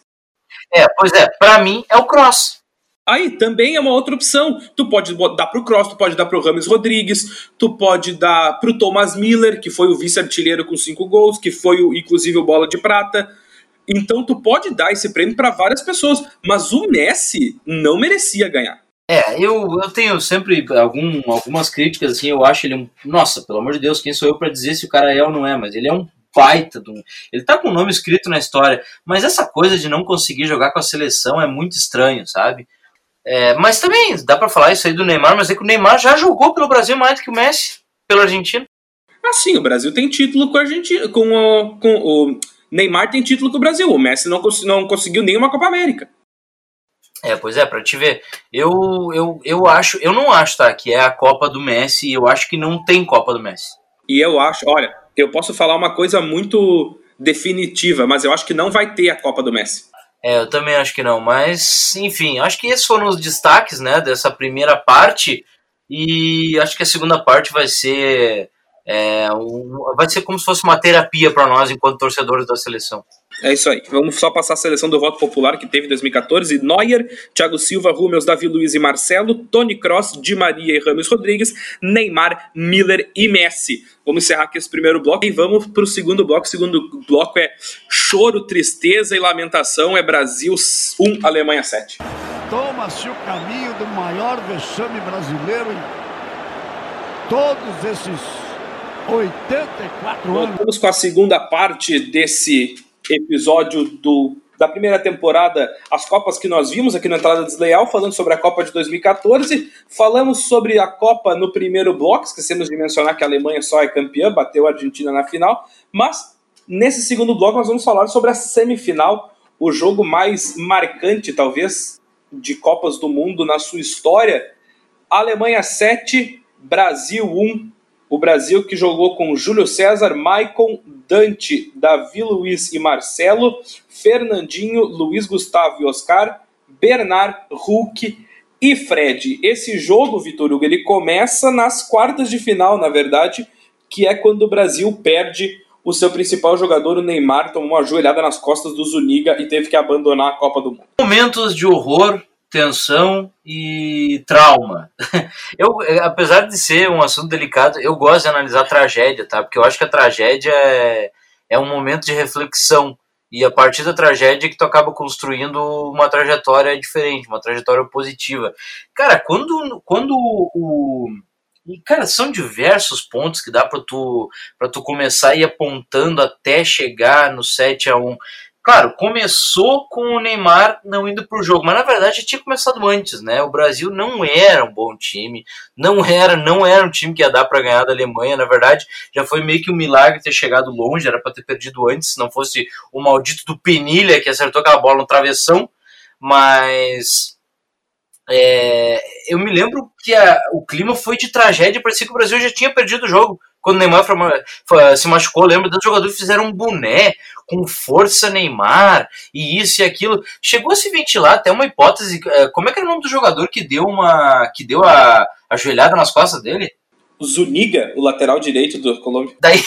É, pois é, para mim é o Cross. Aí também é uma outra opção. Tu pode dar pro Cross, tu pode dar pro Rames Rodrigues, tu pode dar pro Thomas Miller, que foi o vice-artilheiro com cinco gols, que foi o, inclusive o bola de prata. Então tu pode dar esse prêmio para várias pessoas, mas o Messi não merecia ganhar. É, eu, eu tenho sempre algum, algumas críticas, assim, eu acho ele um. Nossa, pelo amor de Deus, quem sou eu para dizer se o cara é ou não é, mas ele é um baita do. Ele tá com o nome escrito na história, mas essa coisa de não conseguir jogar com a seleção é muito estranho, sabe? É, mas também dá para falar isso aí do Neymar, mas é que o Neymar já jogou pelo Brasil mais do que o Messi pela Argentina. Ah, sim, o Brasil tem título com a Argentina, com o, com o Neymar tem título com o Brasil. O Messi não, cons não conseguiu nenhuma Copa América. É, pois é, para te ver. Eu, eu, eu acho, eu não acho, tá, que é a Copa do Messi, eu acho que não tem Copa do Messi. E eu acho, olha, eu posso falar uma coisa muito definitiva, mas eu acho que não vai ter a Copa do Messi. É, eu também acho que não, mas enfim, acho que esses foram os destaques, né, dessa primeira parte e acho que a segunda parte vai ser é, um, vai ser como se fosse uma terapia para nós enquanto torcedores da seleção. É isso aí. Vamos só passar a seleção do voto popular que teve em 2014. Neuer, Thiago Silva, Rúmeus, Davi Luiz e Marcelo, Tony Cross, Di Maria e Ramos Rodrigues, Neymar, Miller e Messi. Vamos encerrar aqui esse primeiro bloco e vamos para o segundo bloco. O segundo bloco é choro, tristeza e lamentação. É Brasil 1, Alemanha 7. Toma-se o caminho do maior vexame brasileiro em todos esses 84 anos. Vamos com a segunda parte desse episódio do, da primeira temporada, as Copas que nós vimos aqui na Entrada Desleal, falando sobre a Copa de 2014. Falamos sobre a Copa no primeiro bloco, esquecemos de mencionar que a Alemanha só é campeã, bateu a Argentina na final. Mas nesse segundo bloco nós vamos falar sobre a semifinal, o jogo mais marcante, talvez, de Copas do Mundo na sua história. Alemanha 7, Brasil 1, o Brasil que jogou com Júlio César, Maicon, Dante, Davi Luiz e Marcelo, Fernandinho, Luiz Gustavo e Oscar, Bernard, Hulk e Fred. Esse jogo, Vitor Hugo, ele começa nas quartas de final, na verdade, que é quando o Brasil perde o seu principal jogador, o Neymar, tomou uma joelhada nas costas do Zuniga e teve que abandonar a Copa do Mundo. Momentos de horror tensão e trauma. Eu, apesar de ser um assunto delicado, eu gosto de analisar a tragédia, tá? Porque eu acho que a tragédia é, é um momento de reflexão. E a partir da tragédia que tu acaba construindo uma trajetória diferente, uma trajetória positiva. Cara, quando, quando o. E, cara, são diversos pontos que dá para tu, pra tu começar a ir apontando até chegar no 7 a 1 Claro, começou com o Neymar não indo para o jogo, mas na verdade tinha começado antes, né? O Brasil não era um bom time, não era, não era um time que ia dar para ganhar da Alemanha. Na verdade, já foi meio que um milagre ter chegado longe, era para ter perdido antes, se não fosse o maldito do Penilha que acertou aquela bola no travessão. Mas é, eu me lembro que a, o clima foi de tragédia, parecia que o Brasil já tinha perdido o jogo quando o Neymar se machucou, lembra dos jogadores fizeram um boné com força Neymar e isso e aquilo. Chegou a se ventilar até uma hipótese. É, como é que era o nome do jogador que deu uma. que deu a, a joelhada nas costas dele? Zuniga, o lateral direito do Colômbia. Daí,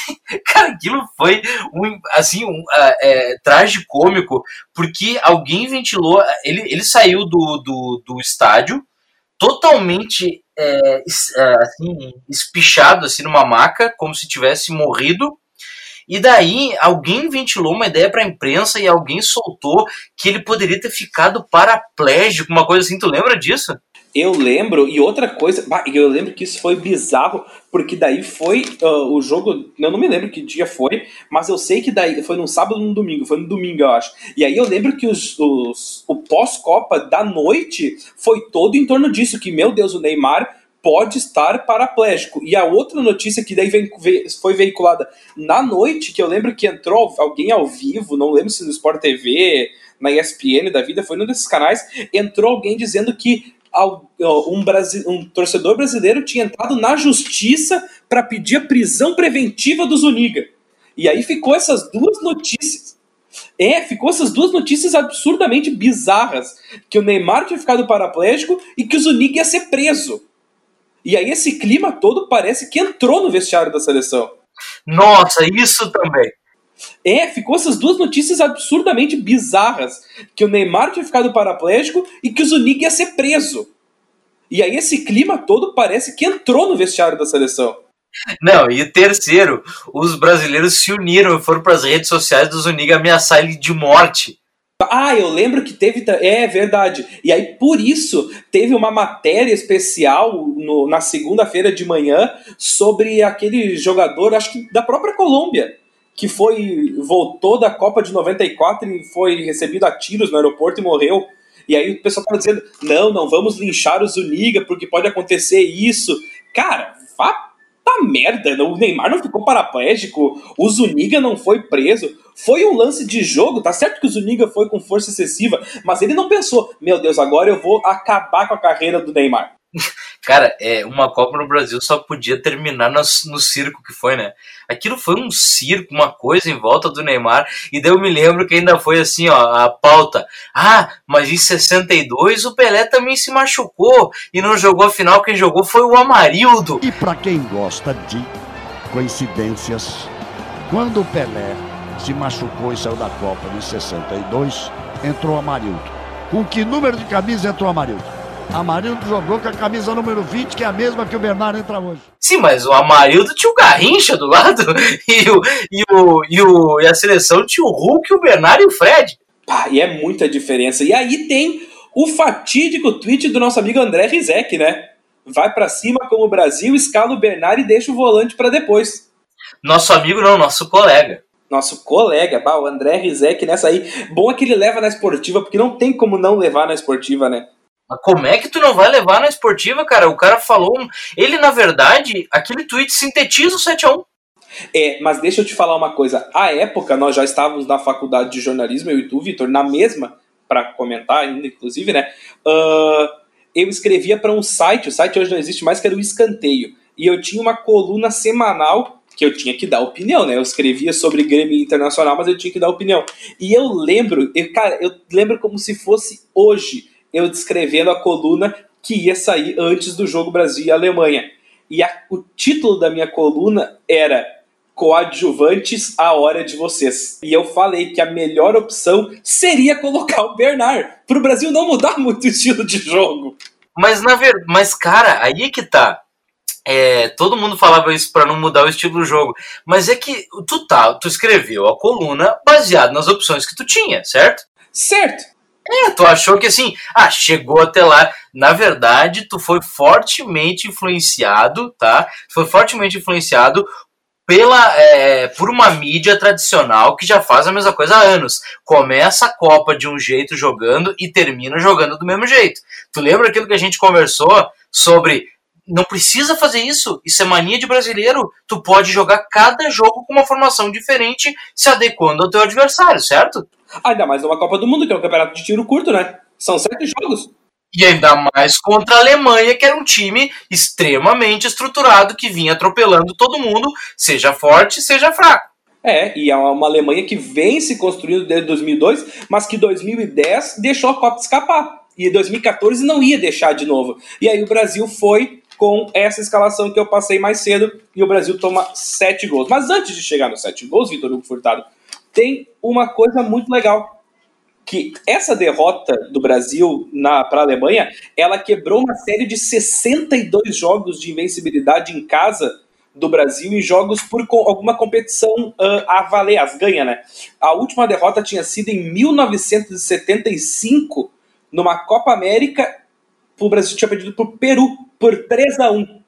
cara, aquilo foi um, assim, um é, tragicômico, porque alguém ventilou. Ele, ele saiu do, do, do estádio totalmente é, é, assim, espichado assim numa maca, como se tivesse morrido. E daí alguém ventilou uma ideia para a imprensa e alguém soltou que ele poderia ter ficado paraplégico, uma coisa assim. Tu lembra disso? Eu lembro, e outra coisa, eu lembro que isso foi bizarro, porque daí foi uh, o jogo, eu não me lembro que dia foi, mas eu sei que daí foi num sábado ou num domingo, foi no domingo, eu acho. E aí eu lembro que os, os o pós-Copa da noite foi todo em torno disso, que, meu Deus, o Neymar pode estar paraplégico. E a outra notícia que daí foi veiculada na noite, que eu lembro que entrou alguém ao vivo, não lembro se no Sport TV, na ESPN da vida, foi num desses canais, entrou alguém dizendo que um, um torcedor brasileiro tinha entrado na justiça para pedir a prisão preventiva do Zuniga. E aí ficou essas duas notícias. É, ficou essas duas notícias absurdamente bizarras. Que o Neymar tinha ficado paraplégico e que o Zuniga ia ser preso. E aí esse clima todo parece que entrou no vestiário da seleção. Nossa, isso também. É, ficou essas duas notícias absurdamente bizarras. Que o Neymar tinha ficado paraplégico e que o Zuniga ia ser preso. E aí esse clima todo parece que entrou no vestiário da seleção. Não, e terceiro, os brasileiros se uniram e foram para as redes sociais do Zuniga ameaçar ele de morte. Ah, eu lembro que teve. É verdade. E aí, por isso, teve uma matéria especial no, na segunda-feira de manhã sobre aquele jogador, acho que da própria Colômbia, que foi. voltou da Copa de 94 e foi recebido a tiros no aeroporto e morreu. E aí o pessoal tava dizendo: não, não vamos linchar o Zuniga, porque pode acontecer isso. Cara, vá Tá merda, o Neymar não ficou paraplégico, o Zuniga não foi preso. Foi um lance de jogo, tá certo que o Zuniga foi com força excessiva, mas ele não pensou, meu Deus, agora eu vou acabar com a carreira do Neymar. Cara, é, uma Copa no Brasil só podia terminar no, no, circo que foi, né? Aquilo foi um circo, uma coisa em volta do Neymar, e daí eu me lembro que ainda foi assim, ó, a pauta. Ah, mas em 62 o Pelé também se machucou e não jogou a final, quem jogou foi o Amarildo. E para quem gosta de coincidências, quando o Pelé se machucou e saiu da Copa em 62, entrou o Amarildo. Com que número de camisa entrou o Amarildo? Amarildo jogou com a camisa número 20, que é a mesma que o Bernardo entra hoje. Sim, mas o Amarildo tinha o Garrincha do lado e, o, e, o, e, o, e a seleção tinha o Hulk, o Bernardo e o Fred. Pá, e é muita diferença. E aí tem o fatídico tweet do nosso amigo André Rizek, né? Vai para cima como o Brasil, escala o Bernardo e deixa o volante para depois. Nosso amigo não, nosso colega nosso colega, bah, o André Rizek nessa aí. Bom é que ele leva na esportiva, porque não tem como não levar na esportiva, né? Mas como é que tu não vai levar na esportiva, cara? O cara falou. Ele, na verdade, aquele tweet sintetiza o 7x1. É, mas deixa eu te falar uma coisa. À época, nós já estávamos na faculdade de jornalismo, eu e tu, Vitor, na mesma, para comentar ainda, inclusive, né? Uh, eu escrevia para um site, o site hoje não existe mais, que era o Escanteio. E eu tinha uma coluna semanal que eu tinha que dar opinião, né? Eu escrevia sobre Grêmio Internacional, mas eu tinha que dar opinião. E eu lembro, eu, cara, eu lembro como se fosse hoje eu descrevendo a coluna que ia sair antes do jogo Brasil e Alemanha. E a, o título da minha coluna era Coadjuvantes a hora de vocês. E eu falei que a melhor opção seria colocar o Bernard, para o Brasil não mudar muito o estilo de jogo. Mas na verdade, mas cara, aí é que tá. É, todo mundo falava isso para não mudar o estilo do jogo, mas é que tu tá, tu escreveu a coluna baseado nas opções que tu tinha, certo? Certo. É, tu achou que assim, ah, chegou até lá. Na verdade, tu foi fortemente influenciado, tá? Foi fortemente influenciado pela, é, por uma mídia tradicional que já faz a mesma coisa há anos. Começa a Copa de um jeito jogando e termina jogando do mesmo jeito. Tu lembra aquilo que a gente conversou sobre não precisa fazer isso. Isso é mania de brasileiro. Tu pode jogar cada jogo com uma formação diferente, se adequando ao teu adversário, certo? Ainda mais numa Copa do Mundo, que é um campeonato de tiro curto, né? São sete jogos. E ainda mais contra a Alemanha, que era um time extremamente estruturado, que vinha atropelando todo mundo, seja forte, seja fraco. É, e é uma Alemanha que vem se construindo desde 2002, mas que 2010 deixou a Copa escapar. E 2014 não ia deixar de novo. E aí o Brasil foi com essa escalação que eu passei mais cedo e o Brasil toma sete gols. Mas antes de chegar nos sete gols, Vitor Hugo Furtado, tem uma coisa muito legal que essa derrota do Brasil para a Alemanha, ela quebrou uma série de 62 jogos de invencibilidade em casa do Brasil em jogos por alguma competição uh, a valer, as ganha, né? A última derrota tinha sido em 1975, numa Copa América, o Brasil tinha perdido para o Peru por 3 a 1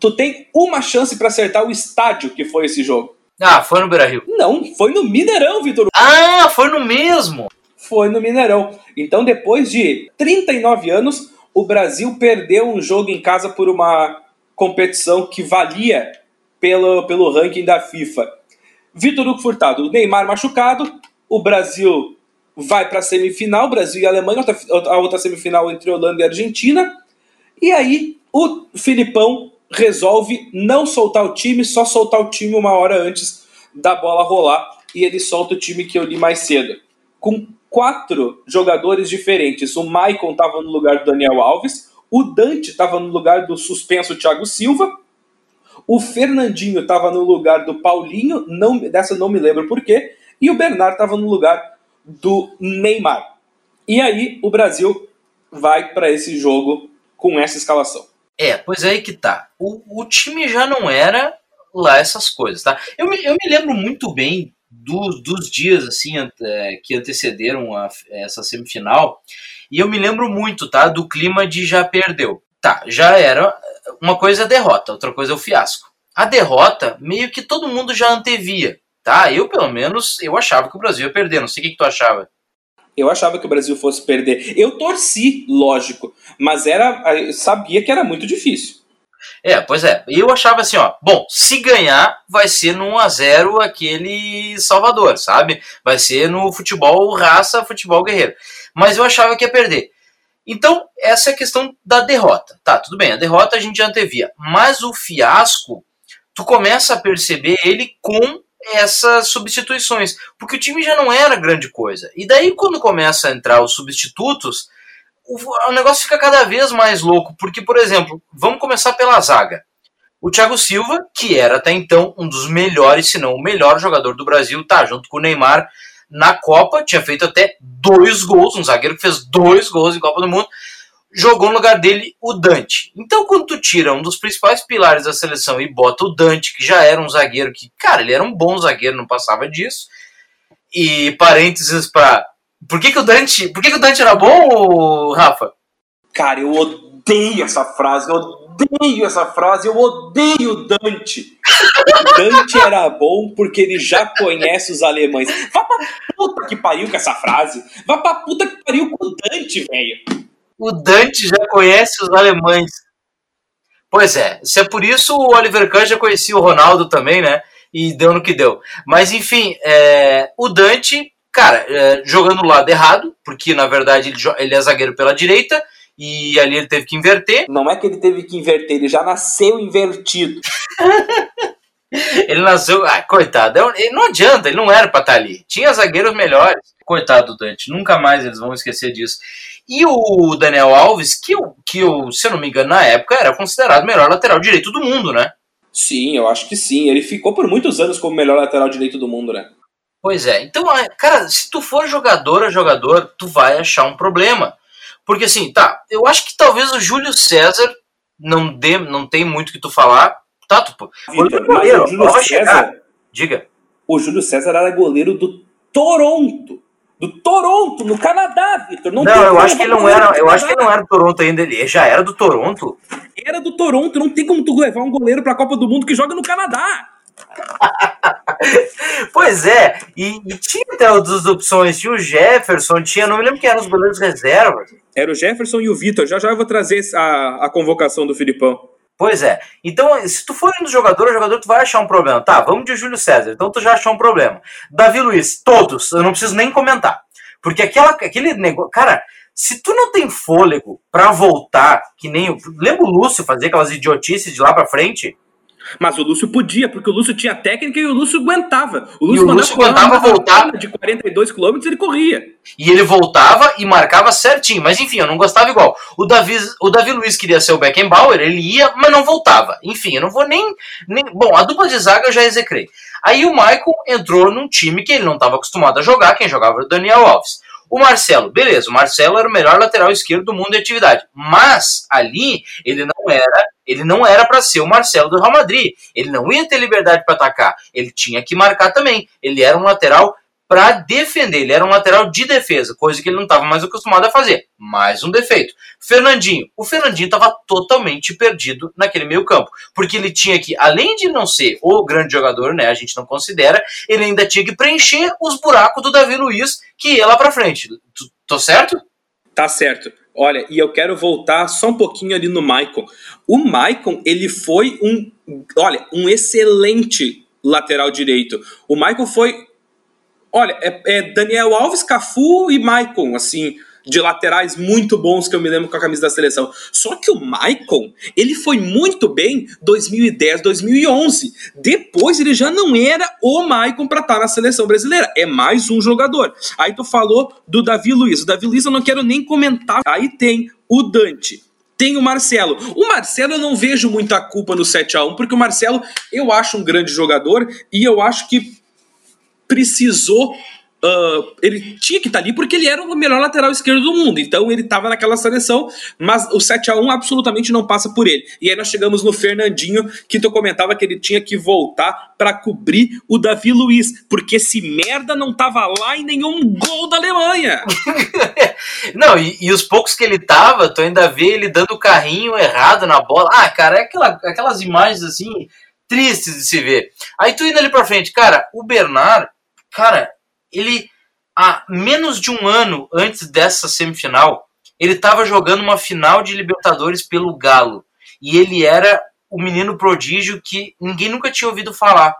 Tu tem uma chance para acertar o estádio que foi esse jogo. Ah, foi no Beira Rio. Não, foi no Mineirão, Vitor. Ah, foi no mesmo. Foi no Mineirão. Então, depois de 39 anos, o Brasil perdeu um jogo em casa por uma competição que valia pelo, pelo ranking da FIFA. Vitor Hugo Furtado, o Neymar machucado, o Brasil vai para a semifinal, Brasil e Alemanha, a outra semifinal entre Holanda e Argentina. E aí o Filipão resolve não soltar o time, só soltar o time uma hora antes da bola rolar. E ele solta o time que eu li mais cedo. Com quatro jogadores diferentes. O Maicon estava no lugar do Daniel Alves, o Dante estava no lugar do suspenso Thiago Silva, o Fernandinho estava no lugar do Paulinho, não, dessa não me lembro porquê, e o Bernardo estava no lugar do Neymar. E aí o Brasil vai para esse jogo com essa escalação. É, pois é aí que tá. O, o time já não era lá essas coisas, tá? Eu me, eu me lembro muito bem dos, dos dias assim é, que antecederam a, essa semifinal e eu me lembro muito, tá? Do clima de já perdeu. Tá, já era uma coisa é a derrota, outra coisa é o fiasco. A derrota meio que todo mundo já antevia, tá? Eu pelo menos eu achava que o Brasil ia perder. Não sei o que, que tu achava. Eu achava que o Brasil fosse perder. Eu torci, lógico, mas era, sabia que era muito difícil. É, pois é. Eu achava assim, ó, bom, se ganhar, vai ser no 1x0 aquele Salvador, sabe? Vai ser no futebol raça, futebol guerreiro. Mas eu achava que ia perder. Então, essa é a questão da derrota. Tá, tudo bem, a derrota a gente já antevia. Mas o fiasco, tu começa a perceber ele com essas substituições. Porque o time já não era grande coisa. E daí, quando começa a entrar os substitutos, o, o negócio fica cada vez mais louco. Porque, por exemplo, vamos começar pela zaga. O Thiago Silva, que era até então um dos melhores, se não o melhor jogador do Brasil, tá junto com o Neymar na Copa, tinha feito até dois gols, um zagueiro que fez dois gols em Copa do Mundo, jogou no lugar dele o Dante. Então, quando tu tira um dos principais pilares da seleção e bota o Dante, que já era um zagueiro que, cara, ele era um bom zagueiro, não passava disso. E parênteses para por que, que o Dante, por que, que o Dante era bom, Rafa? Cara, eu odeio essa frase, eu odeio essa frase, eu odeio o Dante. O Dante era bom porque ele já conhece os alemães. Vá pra puta que pariu com essa frase. Vá pra puta que pariu com o Dante, velho. O Dante já conhece os alemães. Pois é, se é por isso o Oliver Kahn já conhecia o Ronaldo também, né? E deu no que deu. Mas enfim, é, o Dante, cara, é, jogando do lado errado, porque na verdade ele, ele é zagueiro pela direita, e ali ele teve que inverter. Não é que ele teve que inverter, ele já nasceu invertido. ele nasceu. Ah, coitado, é ele não adianta, ele não era pra estar tá ali. Tinha zagueiros melhores. Coitado do Dante, nunca mais eles vão esquecer disso. E o Daniel Alves, que, eu, que eu, se eu não me engano, na época era considerado o melhor lateral direito do mundo, né? Sim, eu acho que sim. Ele ficou por muitos anos como o melhor lateral direito do mundo, né? Pois é. Então, cara, se tu for jogador a jogador, tu vai achar um problema. Porque assim, tá, eu acho que talvez o Júlio César não dê, não tem muito o que tu falar. Tá, tu, Victor, goleiro, o Júlio César, chegar. Diga. O Júlio César era goleiro do Toronto. Do Toronto, no Canadá, Vitor. Não, não eu acho que ele não era. Eu acho que não era do Toronto ainda. Ele já era do Toronto. Era do Toronto. Não tem como tu levar um goleiro pra Copa do Mundo que joga no Canadá. pois é, e, e, tinha até outras opções. Tinha o Jefferson, tinha, não me lembro quem eram os goleiros reservas. Era o Jefferson e o Vitor. Já já eu vou trazer a, a convocação do Filipão. Pois é. Então, se tu for indo jogador, o jogador tu vai achar um problema. Tá, vamos de Júlio César. Então tu já achou um problema. Davi Luiz, todos. Eu não preciso nem comentar. Porque aquela, aquele negócio. Cara, se tu não tem fôlego para voltar, que nem. Lembra o Lúcio fazer aquelas idiotices de lá pra frente? Mas o Lúcio podia, porque o Lúcio tinha técnica e o Lúcio aguentava. O Lúcio, e o Lúcio aguentava voltar. De 42 km ele corria. E ele voltava e marcava certinho. Mas enfim, eu não gostava igual. O Davi, o Davi Luiz queria ser o Beckenbauer, ele ia, mas não voltava. Enfim, eu não vou nem, nem. Bom, a dupla de zaga eu já execrei. Aí o Michael entrou num time que ele não estava acostumado a jogar, quem jogava era o Daniel Alves. O Marcelo, beleza, o Marcelo era o melhor lateral esquerdo do mundo em atividade, mas ali ele não era, ele não era para ser o Marcelo do Real Madrid. Ele não ia ter liberdade para atacar, ele tinha que marcar também. Ele era um lateral para defender. Ele era um lateral de defesa, coisa que ele não estava mais acostumado a fazer. Mais um defeito. Fernandinho. O Fernandinho estava totalmente perdido naquele meio campo, porque ele tinha que, além de não ser o grande jogador, né, a gente não considera, ele ainda tinha que preencher os buracos do Davi Luiz que ia lá para frente. Tô certo? Tá certo. Olha, e eu quero voltar só um pouquinho ali no Maicon. O Maicon, ele foi um, olha, um excelente lateral direito. O Maicon foi, olha, é, é Daniel Alves, Cafu e Maicon, assim, de laterais muito bons que eu me lembro com a camisa da seleção. Só que o Maicon, ele foi muito bem 2010, 2011. Depois ele já não era o Maicon para estar tá na seleção brasileira. É mais um jogador. Aí tu falou do Davi Luiz. O Davi Luiz eu não quero nem comentar. Aí tem o Dante. Tem o Marcelo. O Marcelo eu não vejo muita culpa no 7 a 1 porque o Marcelo eu acho um grande jogador e eu acho que precisou Uh, ele tinha que estar tá ali porque ele era o melhor lateral esquerdo do mundo. Então ele estava naquela seleção, mas o 7 a 1 absolutamente não passa por ele. E aí nós chegamos no Fernandinho, que tu comentava que ele tinha que voltar para cobrir o Davi Luiz, porque esse merda não tava lá em nenhum gol da Alemanha. não, e, e, os poucos que ele tava, tu ainda vê ele dando o carrinho errado na bola. Ah, cara, é aquela, aquelas imagens assim tristes de se ver. Aí tu indo ali pra frente, cara, o Bernard, cara, ele, há menos de um ano antes dessa semifinal, ele estava jogando uma final de Libertadores pelo Galo. E ele era o menino prodígio que ninguém nunca tinha ouvido falar.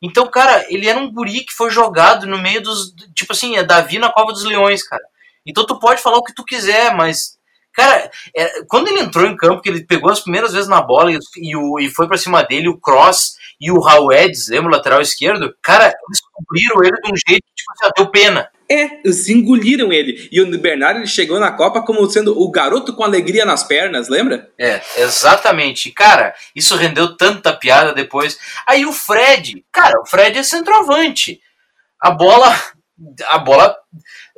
Então, cara, ele era um guri que foi jogado no meio dos. Tipo assim, é Davi na Cova dos Leões, cara. Então tu pode falar o que tu quiser, mas. Cara, é, quando ele entrou em campo, que ele pegou as primeiras vezes na bola e, e, o, e foi para cima dele, o cross e o Raul Eds, lembra o lateral esquerdo? Cara, eles cobriram ele de um jeito que tipo, assim, deu pena. É, eles engoliram ele. E o Bernardo ele chegou na Copa como sendo o garoto com alegria nas pernas, lembra? É, exatamente. Cara, isso rendeu tanta piada depois. Aí o Fred, cara, o Fred é centroavante. A bola. A bola.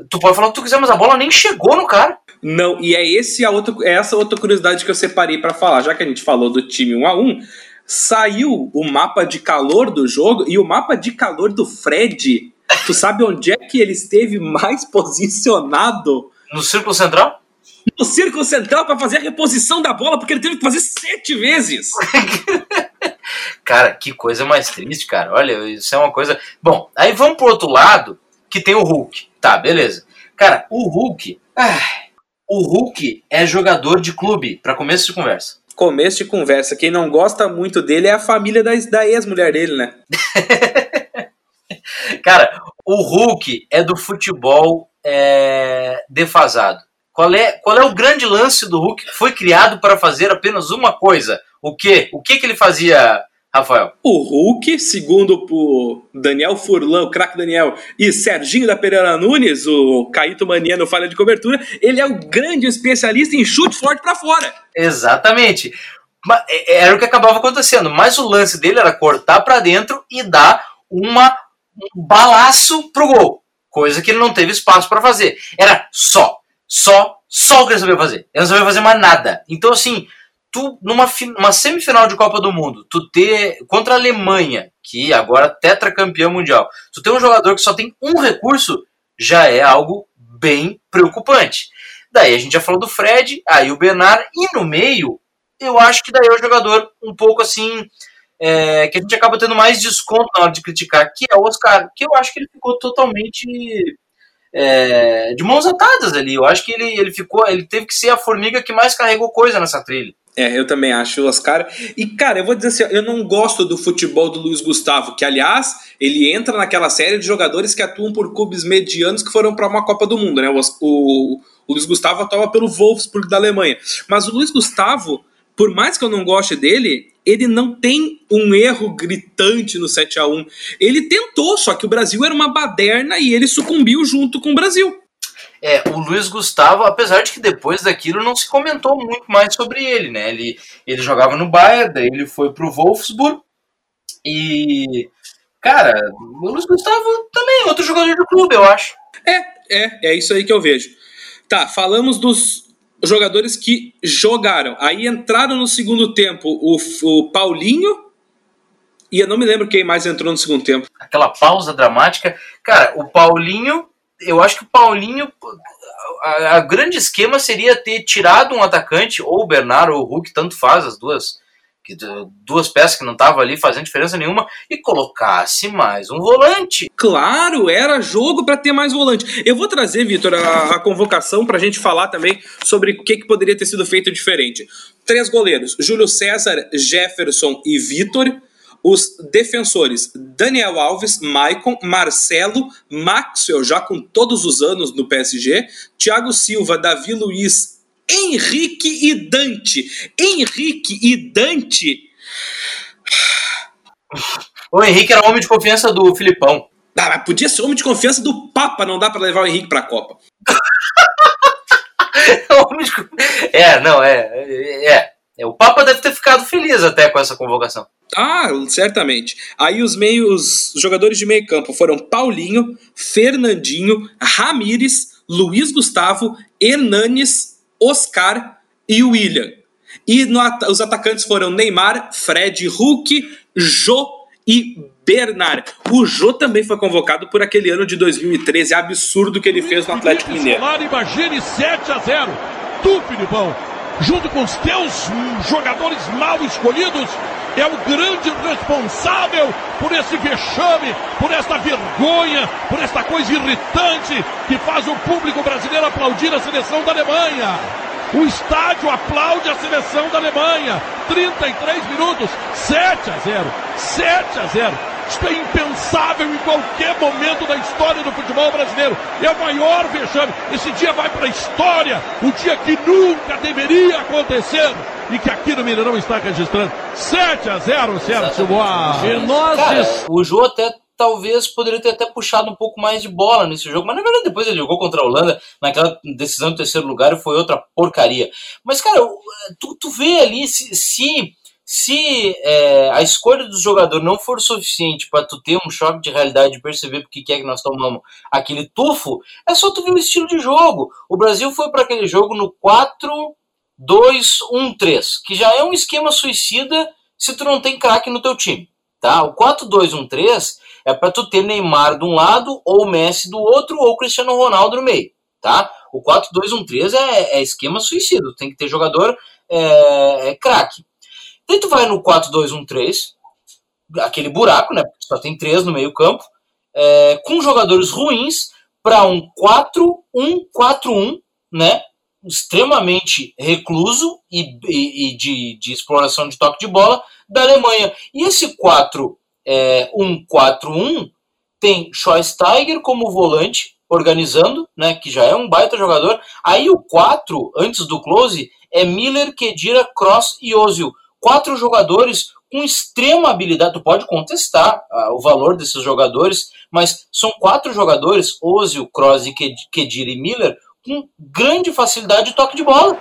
Tu pode falar o que tu quiser, mas a bola nem chegou no cara. Não, e é, esse a outra, é essa outra curiosidade que eu separei para falar. Já que a gente falou do time 1 a 1 saiu o mapa de calor do jogo e o mapa de calor do Fred. Tu sabe onde é que ele esteve mais posicionado? No círculo central? No círculo central para fazer a reposição da bola, porque ele teve que fazer sete vezes. cara, que coisa mais triste, cara. Olha, isso é uma coisa. Bom, aí vamos pro outro lado, que tem o Hulk. Tá, beleza. Cara, o Hulk. Ah, o Hulk é jogador de clube, para começo de conversa começo de conversa. Quem não gosta muito dele é a família da, da ex-mulher dele, né? Cara, o Hulk é do futebol é, defasado. Qual é, qual é o grande lance do Hulk foi criado para fazer apenas uma coisa? O quê? O que, que ele fazia, Rafael? O Hulk, segundo o Daniel Furlan, o craque Daniel, e Serginho da Pereira Nunes, o Caíto Mania no falha de cobertura, ele é o grande especialista em chute forte para fora. Exatamente. É, era o que acabava acontecendo, mas o lance dele era cortar para dentro e dar uma, um balaço pro gol, coisa que ele não teve espaço para fazer. Era só, só, só o que ele sabia fazer. Ele não sabia fazer mais nada. Então, assim, tu, numa uma semifinal de Copa do Mundo, tu ter contra a Alemanha, que agora tetracampeão mundial, tu ter um jogador que só tem um recurso, já é algo bem preocupante. Daí a gente já falou do Fred, aí o Bernard, e no meio, eu acho que daí é o jogador um pouco assim, é, que a gente acaba tendo mais desconto na hora de criticar, que é o Oscar, que eu acho que ele ficou totalmente é, de mãos atadas ali. Eu acho que ele, ele ficou, ele teve que ser a formiga que mais carregou coisa nessa trilha. É, eu também acho, Oscar. E, cara, eu vou dizer assim, eu não gosto do futebol do Luiz Gustavo, que, aliás, ele entra naquela série de jogadores que atuam por clubes medianos que foram para uma Copa do Mundo, né? O, o, o Luiz Gustavo atuava pelo Wolfsburg da Alemanha. Mas o Luiz Gustavo, por mais que eu não goste dele, ele não tem um erro gritante no 7 a 1 Ele tentou, só que o Brasil era uma baderna e ele sucumbiu junto com o Brasil. É, o Luiz Gustavo, apesar de que depois daquilo não se comentou muito mais sobre ele, né? Ele, ele jogava no Bayern, daí ele foi pro Wolfsburg e. Cara, o Luiz Gustavo também, outro jogador do clube, eu acho. É, é, é isso aí que eu vejo. Tá, falamos dos jogadores que jogaram. Aí entraram no segundo tempo o, o Paulinho, e eu não me lembro quem mais entrou no segundo tempo. Aquela pausa dramática. Cara, o Paulinho eu acho que o Paulinho. A, a, grande esquema seria ter tirado um atacante, ou o Bernardo ou o Hulk, tanto faz as duas. que duas peças que não estavam ali fazendo diferença nenhuma, e colocasse mais um volante. Claro, era jogo para ter mais volante. Eu vou trazer, Vitor, a, a, convocação para a gente falar também sobre o que, que poderia ter sido feito diferente. Três goleiros: Júlio César, Jefferson e Vitor. Os defensores: Daniel Alves, Maicon, Marcelo, Maxwell, já com todos os anos no PSG, Thiago Silva, Davi Luiz Henrique e Dante. Henrique e Dante. O Henrique era homem de confiança do Filipão. Ah, mas podia ser homem de confiança do Papa, não dá para levar o Henrique pra Copa. é, não, é, é, é. O Papa deve ter ficado feliz até com essa convocação. Ah, certamente. Aí os meios, os jogadores de meio campo foram Paulinho, Fernandinho, Ramires, Luiz Gustavo, Hernanes, Oscar e William. E no, os atacantes foram Neymar, Fred, Hulk, Jô e Bernard. O Jô também foi convocado por aquele ano de 2013 absurdo que ele fez no Atlético Mineiro. Imagine 7 a 0. Tu, Filipão, junto com os teus jogadores mal escolhidos, é o grande responsável por esse vexame, por esta vergonha, por esta coisa irritante que faz o público brasileiro aplaudir a seleção da Alemanha. O estádio aplaude a seleção da Alemanha. 33 minutos, 7 a 0. 7 a 0. Isto é impensável em qualquer momento da história do futebol brasileiro. É o maior vexame. Esse dia vai para a história. O dia que nunca deveria acontecer. E que aqui no Mineirão está registrando 7 a 0, Sérgio Boas. E nós. Cara, o Jô até talvez poderia ter até puxado um pouco mais de bola nesse jogo, mas na verdade depois ele jogou contra a Holanda naquela decisão de terceiro lugar e foi outra porcaria. Mas, cara, tu, tu vê ali se, se se é, a escolha do jogador não for suficiente para tu ter um choque de realidade e perceber porque que é que nós tomamos aquele tufo, é só tu ver o estilo de jogo. O Brasil foi para aquele jogo no 4-2-1-3, que já é um esquema suicida se tu não tem craque no teu time. Tá? O 4-2-1-3 é para tu ter Neymar de um lado, ou Messi do outro, ou Cristiano Ronaldo no meio. Tá? O 4-2-1-3 é, é esquema suicida, tem que ter jogador é, é craque. Daí tu vai no 4-2-1-3, aquele buraco, né? Só tem três no meio-campo, é, com jogadores ruins para um 4-1-4-1, né? Extremamente recluso e, e, e de, de, exploração de toque de bola da Alemanha. E esse 4-1-4-1 é, tem Schweinsteiger como volante, organizando, né? Que já é um baita jogador. Aí o 4, antes do close, é Miller, Kedira, Cross e Ozil quatro jogadores com extrema habilidade. Tu pode contestar uh, o valor desses jogadores, mas são quatro jogadores, Ozil, Kroos, Kedir e Miller, com grande facilidade de toque de bola.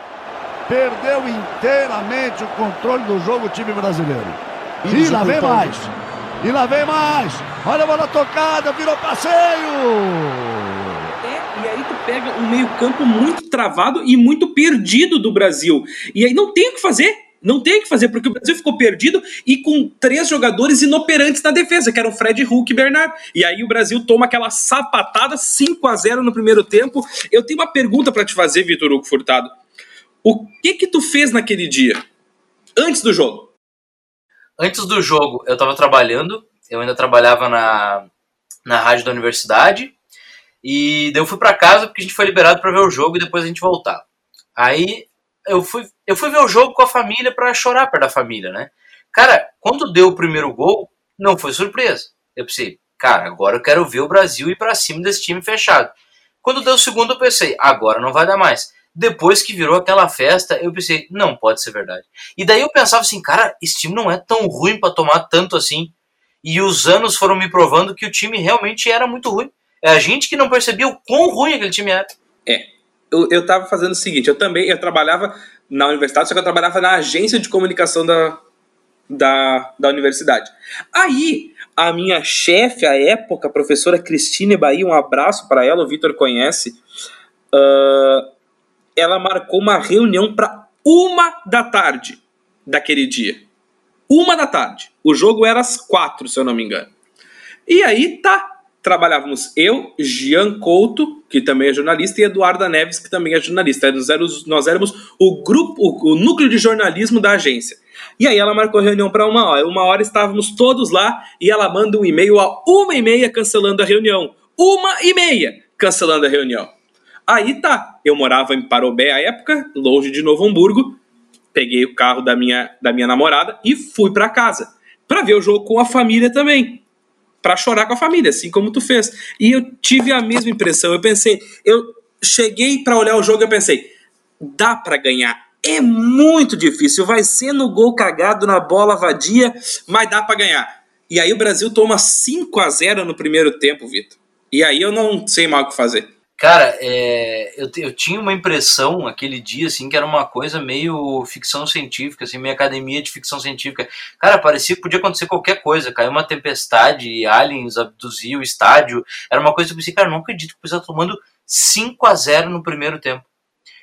Perdeu inteiramente o controle do jogo o time brasileiro. E, e lá vem mais. E lá vem mais. Olha a bola tocada, virou passeio. É, e aí tu pega um meio-campo muito travado e muito perdido do Brasil. E aí não tem o que fazer não tem o que fazer, porque o Brasil ficou perdido e com três jogadores inoperantes na defesa, que eram Fred, Hulk e Bernard. E aí o Brasil toma aquela sapatada 5 a 0 no primeiro tempo. Eu tenho uma pergunta para te fazer, Vitor Hugo Furtado. O que que tu fez naquele dia? Antes do jogo? Antes do jogo, eu estava trabalhando. Eu ainda trabalhava na, na rádio da universidade. E daí eu fui para casa porque a gente foi liberado para ver o jogo e depois a gente voltar. Aí eu fui, eu fui ver o jogo com a família para chorar perto da família, né? Cara, quando deu o primeiro gol, não foi surpresa. Eu pensei, cara, agora eu quero ver o Brasil ir para cima desse time fechado. Quando deu o segundo, eu pensei, agora não vai dar mais. Depois que virou aquela festa, eu pensei, não pode ser verdade. E daí eu pensava assim, cara, esse time não é tão ruim para tomar tanto assim. E os anos foram me provando que o time realmente era muito ruim. É a gente que não percebia o quão ruim aquele time era. É, eu, eu tava fazendo o seguinte, eu também, eu trabalhava na universidade, só que eu trabalhava na agência de comunicação da, da, da universidade. Aí, a minha chefe, à época, a professora Cristine Bahia, um abraço para ela, o Vitor conhece, uh, ela marcou uma reunião para uma da tarde daquele dia. Uma da tarde. O jogo era às quatro, se eu não me engano. E aí tá, trabalhávamos eu, Jean Couto, que também é jornalista, e Eduarda Neves, que também é jornalista. Nós éramos, nós éramos o grupo, o, o núcleo de jornalismo da agência. E aí ela marcou reunião para uma hora. Uma hora estávamos todos lá e ela manda um e-mail a uma e meia cancelando a reunião. Uma e meia cancelando a reunião. Aí tá, eu morava em Parobé à época, longe de Novo Hamburgo. Peguei o carro da minha, da minha namorada e fui para casa para ver o jogo com a família também para chorar com a família, assim como tu fez. E eu tive a mesma impressão. Eu pensei, eu cheguei para olhar o jogo e pensei, dá para ganhar. É muito difícil, vai ser no gol cagado na bola vadia, mas dá para ganhar. E aí o Brasil toma 5 a 0 no primeiro tempo, Vitor. E aí eu não sei mais o que fazer. Cara, é, eu, eu tinha uma impressão aquele dia, assim, que era uma coisa meio ficção científica, assim, minha academia de ficção científica. Cara, parecia que podia acontecer qualquer coisa. Caiu uma tempestade, aliens abduziu o estádio. Era uma coisa que eu pensei, cara, não acredito que o estar tomando 5 a 0 no primeiro tempo.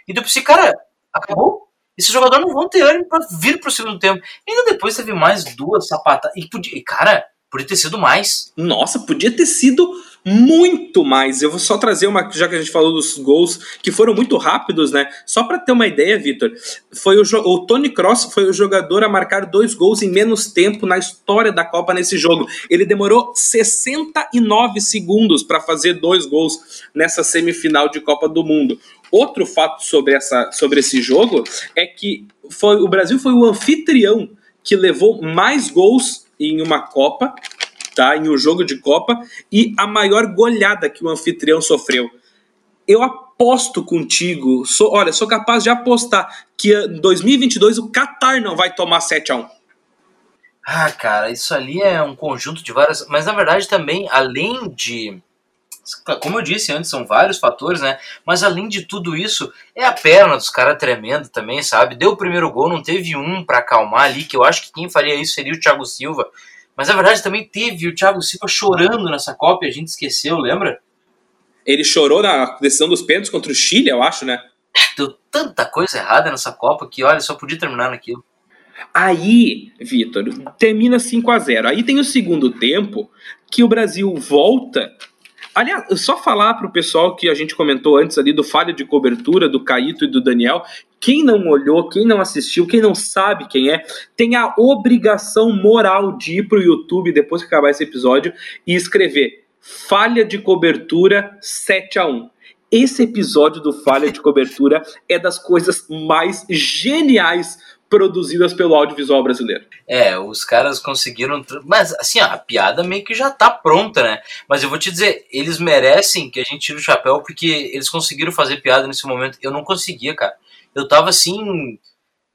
E eu pensei, cara, acabou? Esses jogadores não vão ter ânimo pra vir pro segundo tempo. E ainda depois teve mais duas sapatas. E podia, cara, podia ter sido mais. Nossa, podia ter sido muito mais. Eu vou só trazer uma, já que a gente falou dos gols que foram muito rápidos, né? Só para ter uma ideia, Vitor, foi o, o Tony Cross foi o jogador a marcar dois gols em menos tempo na história da Copa nesse jogo. Ele demorou 69 segundos para fazer dois gols nessa semifinal de Copa do Mundo. Outro fato sobre, essa, sobre esse jogo é que foi, o Brasil foi o anfitrião que levou mais gols em uma Copa tá? Em um jogo de Copa e a maior goleada que o anfitrião sofreu. Eu aposto contigo, sou, olha, sou capaz de apostar que em 2022 o Qatar não vai tomar 7 a 1. Ah, cara, isso ali é um conjunto de várias, mas na verdade também além de como eu disse antes, são vários fatores, né? Mas além de tudo isso, é a perna dos caras tremendo também, sabe? Deu o primeiro gol, não teve um para acalmar ali, que eu acho que quem faria isso seria o Thiago Silva. Mas na verdade também teve o Thiago Silva chorando nessa Copa e a gente esqueceu, lembra? Ele chorou na decisão dos pênaltis contra o Chile, eu acho, né? Deu tanta coisa errada nessa Copa que, olha, só podia terminar naquilo. Aí, Vitor, termina 5 a 0 Aí tem o segundo tempo que o Brasil volta Aliás, só falar para o pessoal que a gente comentou antes ali do falha de cobertura do Caíto e do Daniel. Quem não olhou, quem não assistiu, quem não sabe quem é, tem a obrigação moral de ir para o YouTube depois que acabar esse episódio e escrever falha de cobertura 7 a 1 esse episódio do Falha de Cobertura é das coisas mais geniais produzidas pelo audiovisual brasileiro. É, os caras conseguiram. Mas, assim, a piada meio que já tá pronta, né? Mas eu vou te dizer, eles merecem que a gente tire o chapéu porque eles conseguiram fazer piada nesse momento. Eu não conseguia, cara. Eu tava assim.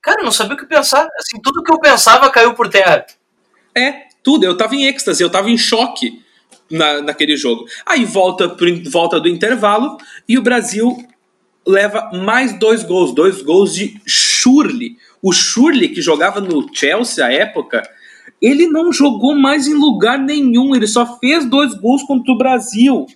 Cara, eu não sabia o que pensar. Assim, tudo que eu pensava caiu por terra. É, tudo. Eu tava em êxtase, eu tava em choque na, naquele jogo. Aí volta, pro, volta do intervalo e o Brasil leva mais dois gols, dois gols de Shurley. O Shurley, que jogava no Chelsea à época, ele não jogou mais em lugar nenhum, ele só fez dois gols contra o Brasil.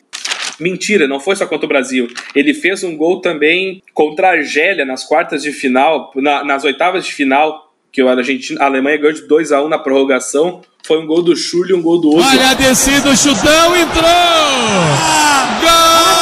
Mentira, não foi só contra o Brasil. Ele fez um gol também contra a Argélia nas quartas de final, na, nas oitavas de final, que a, Argentina, a Alemanha ganhou de 2 a 1 na prorrogação. Foi um gol do Schürrle e um gol do outro. Olha a descida, o chutão entrou! Gol!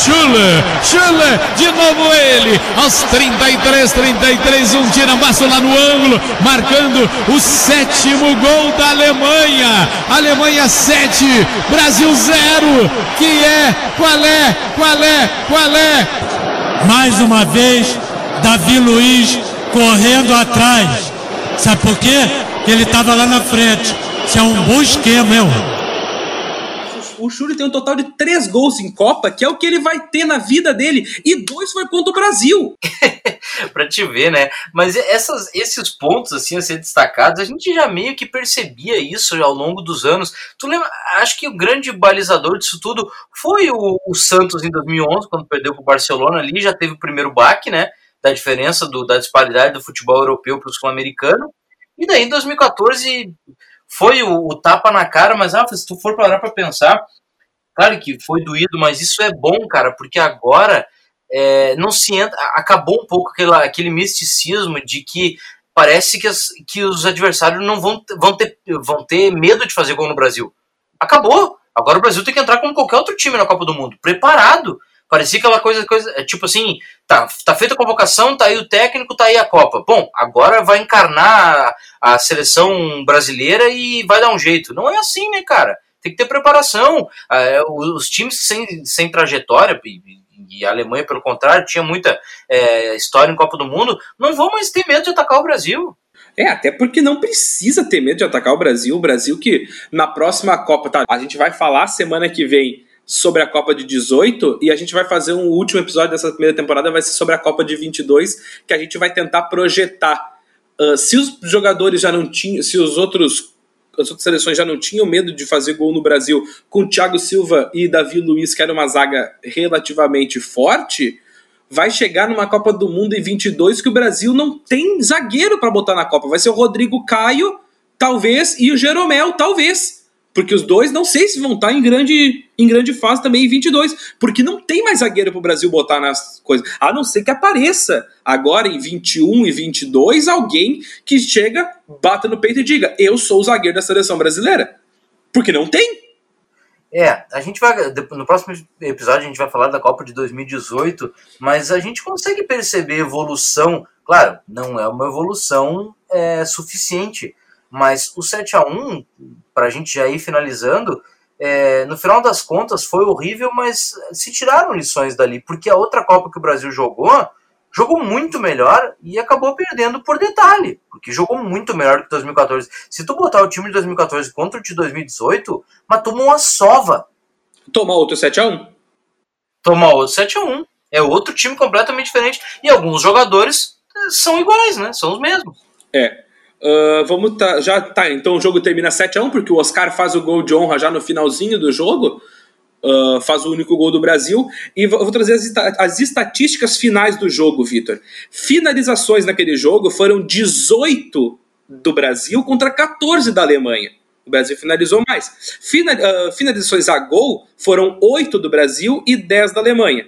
Schuller, Schuller, de novo ele, aos 33, 33, um tirambaço lá no ângulo, marcando o sétimo gol da Alemanha. Alemanha 7, Brasil 0. Que é, qual é, qual é, qual é? Mais uma vez, Davi Luiz correndo atrás. Sabe por quê? Ele estava lá na frente. Isso é um bom esquema, meu o Shuri tem um total de três gols em Copa, que é o que ele vai ter na vida dele, e dois foi contra o Brasil. pra te ver, né? Mas essas, esses pontos, assim, a ser destacados, a gente já meio que percebia isso ao longo dos anos. Tu lembra? Acho que o grande balizador disso tudo foi o, o Santos em 2011, quando perdeu pro Barcelona ali, já teve o primeiro baque, né? Da diferença do, da disparidade do futebol europeu pro sul-americano. E daí, em 2014, foi o, o, tapa na cara, mas ah, se tu for parar pra pensar, claro que foi doído, mas isso é bom, cara, porque agora é, não se entra, acabou um pouco aquele, aquele misticismo de que parece que, as, que os adversários não vão, vão, ter, vão ter medo de fazer gol no Brasil. Acabou. Agora o Brasil tem que entrar como qualquer outro time na Copa do Mundo, preparado. Parecia aquela coisa, coisa é tipo assim, tá, tá feita a convocação, tá aí o técnico, tá aí a Copa. Bom, agora vai encarnar a, a seleção brasileira e vai dar um jeito. Não é assim, né, cara? Tem que ter preparação. É, os times sem, sem trajetória, e a Alemanha, pelo contrário, tinha muita é, história em Copa do Mundo, não vão mais ter medo de atacar o Brasil. É, até porque não precisa ter medo de atacar o Brasil. O Brasil que na próxima Copa, tá? A gente vai falar semana que vem sobre a Copa de 18 e a gente vai fazer um último episódio dessa primeira temporada, vai ser sobre a Copa de 22, que a gente vai tentar projetar uh, se os jogadores já não tinham, se os outros as outras seleções já não tinham medo de fazer gol no Brasil com Thiago Silva e Davi Luiz, que era uma zaga relativamente forte, vai chegar numa Copa do Mundo em 22 que o Brasil não tem zagueiro para botar na Copa. Vai ser o Rodrigo Caio, talvez, e o Jeromel, talvez. Porque os dois não sei se vão estar em grande, em grande fase também em 22. Porque não tem mais zagueiro para o Brasil botar nas coisas. A não ser que apareça agora em 21 e 22 alguém que chega, bata no peito e diga: Eu sou o zagueiro da seleção brasileira. Porque não tem. É, a gente vai. No próximo episódio a gente vai falar da Copa de 2018, mas a gente consegue perceber evolução. Claro, não é uma evolução é, suficiente mas o 7 a 1 para a gente já ir finalizando, é, no final das contas foi horrível, mas se tiraram lições dali, porque a outra Copa que o Brasil jogou, jogou muito melhor e acabou perdendo por detalhe, porque jogou muito melhor que 2014. Se tu botar o time de 2014 contra o de 2018, mas tomou uma sova. Tomar outro 7x1? Tomar outro 7x1. É outro time completamente diferente. E alguns jogadores são iguais, né? São os mesmos. É. Uh, vamos tá, já tá, então o jogo termina 7 a 1 porque o Oscar faz o gol de honra já no finalzinho do jogo. Uh, faz o único gol do Brasil. E vou, trazer as, as, estatísticas finais do jogo, Vitor. Finalizações naquele jogo foram 18 do Brasil contra 14 da Alemanha. O Brasil finalizou mais. Fina, uh, finalizações a gol foram 8 do Brasil e 10 da Alemanha.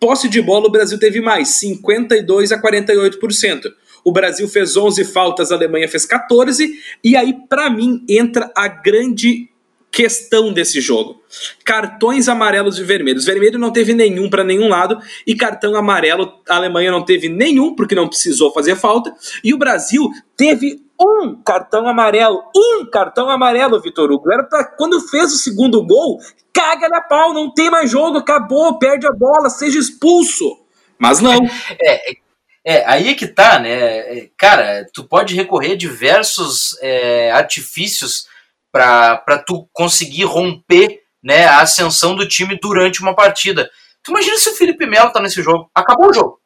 Posse de bola, o Brasil teve mais, 52 a 48%. O Brasil fez 11 faltas, a Alemanha fez 14. E aí, para mim, entra a grande questão desse jogo. Cartões amarelos e vermelhos. Vermelho não teve nenhum para nenhum lado e cartão amarelo a Alemanha não teve nenhum porque não precisou fazer falta e o Brasil teve um cartão amarelo, um cartão amarelo, Vitor Hugo. Era pra, quando fez o segundo gol, caga na pau, não tem mais jogo, acabou, perde a bola, seja expulso. Mas não. É, é, aí é que tá, né? É, cara, tu pode recorrer a diversos é, artifícios para tu conseguir romper né, a ascensão do time durante uma partida. Tu imagina se o Felipe Melo tá nesse jogo. Acabou o jogo.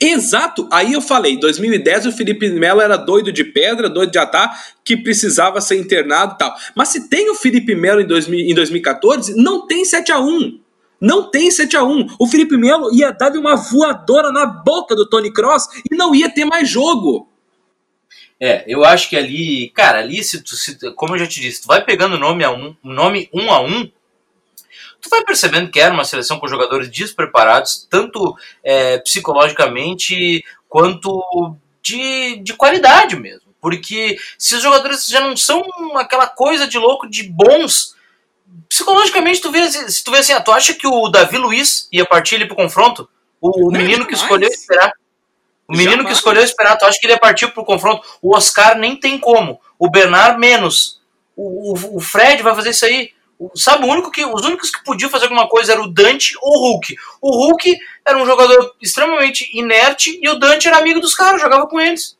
Exato, aí eu falei, 2010 o Felipe Melo era doido de pedra, doido de atar, que precisava ser internado e tal. Mas se tem o Felipe Melo em, 2000, em 2014, não tem 7 a 1 não tem 7 a 1 O Felipe Melo ia dar uma voadora na boca do Tony Cross e não ia ter mais jogo. É, eu acho que ali, cara, ali, se tu, se, como eu já te disse, tu vai pegando nome a um, nome um a um, tu vai percebendo que era uma seleção com jogadores despreparados, tanto é, psicologicamente quanto de, de qualidade mesmo. Porque se os jogadores já não são aquela coisa de louco de bons, psicologicamente, tu vê, se tu vê assim, ah, tu acha que o Davi Luiz ia partir ali pro confronto? O, o menino que escolheu esperar. O menino Jamais. que escolheu esperar, tu acha que ele ia partir pro confronto? O Oscar nem tem como. O Bernard menos. O, o, o Fred vai fazer isso aí. O, sabe, o único que, os únicos que podiam fazer alguma coisa era o Dante ou o Hulk. O Hulk era um jogador extremamente inerte e o Dante era amigo dos caras, jogava com eles.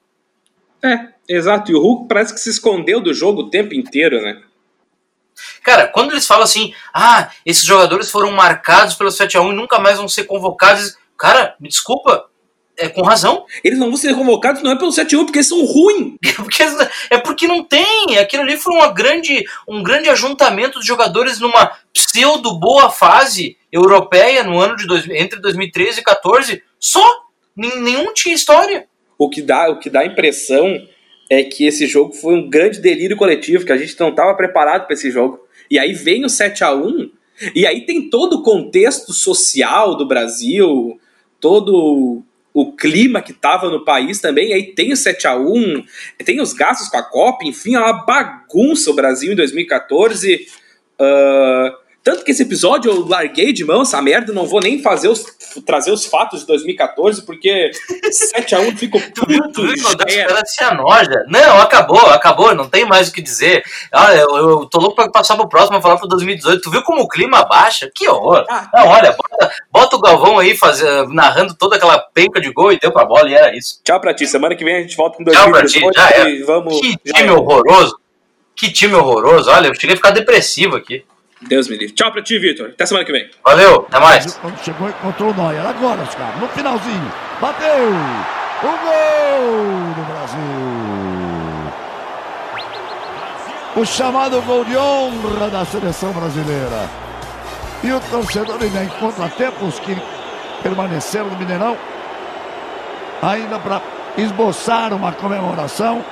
É, exato. E o Hulk parece que se escondeu do jogo o tempo inteiro, né? Cara, quando eles falam assim, ah, esses jogadores foram marcados pelo 7x1 e nunca mais vão ser convocados, cara, me desculpa, é com razão. Eles não vão ser convocados não é pelo 7-1, porque eles são ruins. porque, é porque não tem. Aquilo ali foi uma grande, um grande ajuntamento de jogadores numa pseudo boa fase europeia no ano de dois, entre 2013 e 2014. Só. Nenhum tinha história. O que dá, o que dá a impressão é que esse jogo foi um grande delírio coletivo, que a gente não estava preparado para esse jogo. E aí vem o 7 a 1 e aí tem todo o contexto social do Brasil, todo o clima que tava no país também. Aí tem o 7 a 1 tem os gastos com a Copa, enfim, é uma bagunça o Brasil em 2014. Uh, tanto que esse episódio eu larguei de mão essa merda, não vou nem fazer os, trazer os fatos de 2014, porque 7x1 ficou puto. Tu viu se anoja? Não, acabou, acabou, não tem mais o que dizer. Ah, eu, eu tô louco pra passar pro próximo, falar pro 2018. Tu viu como o clima baixa? Que horror. Ah, não, olha, bota, bota, o Galvão aí fazer, narrando toda aquela penca de gol e deu pra bola e era isso. Tchau pra ti, semana que vem a gente volta com 2018. Tchau pra ti, já é. Vamos, que time horroroso. Que time horroroso. Olha, eu cheguei a ficar depressivo aqui. Deus me livre. Tchau pra ti, Vitor. Até semana que vem. Valeu, até mais. Quando chegou, encontrou o Neuer. Agora, os caras, no finalzinho. Bateu! O gol do Brasil! O chamado gol de honra da seleção brasileira. E o torcedor ainda encontra tempos que permaneceram no Mineirão, ainda para esboçar uma comemoração.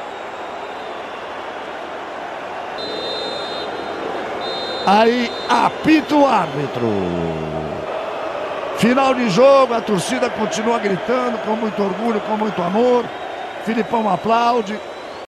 Aí apita o árbitro. Final de jogo, a torcida continua gritando com muito orgulho, com muito amor. Filipão aplaude.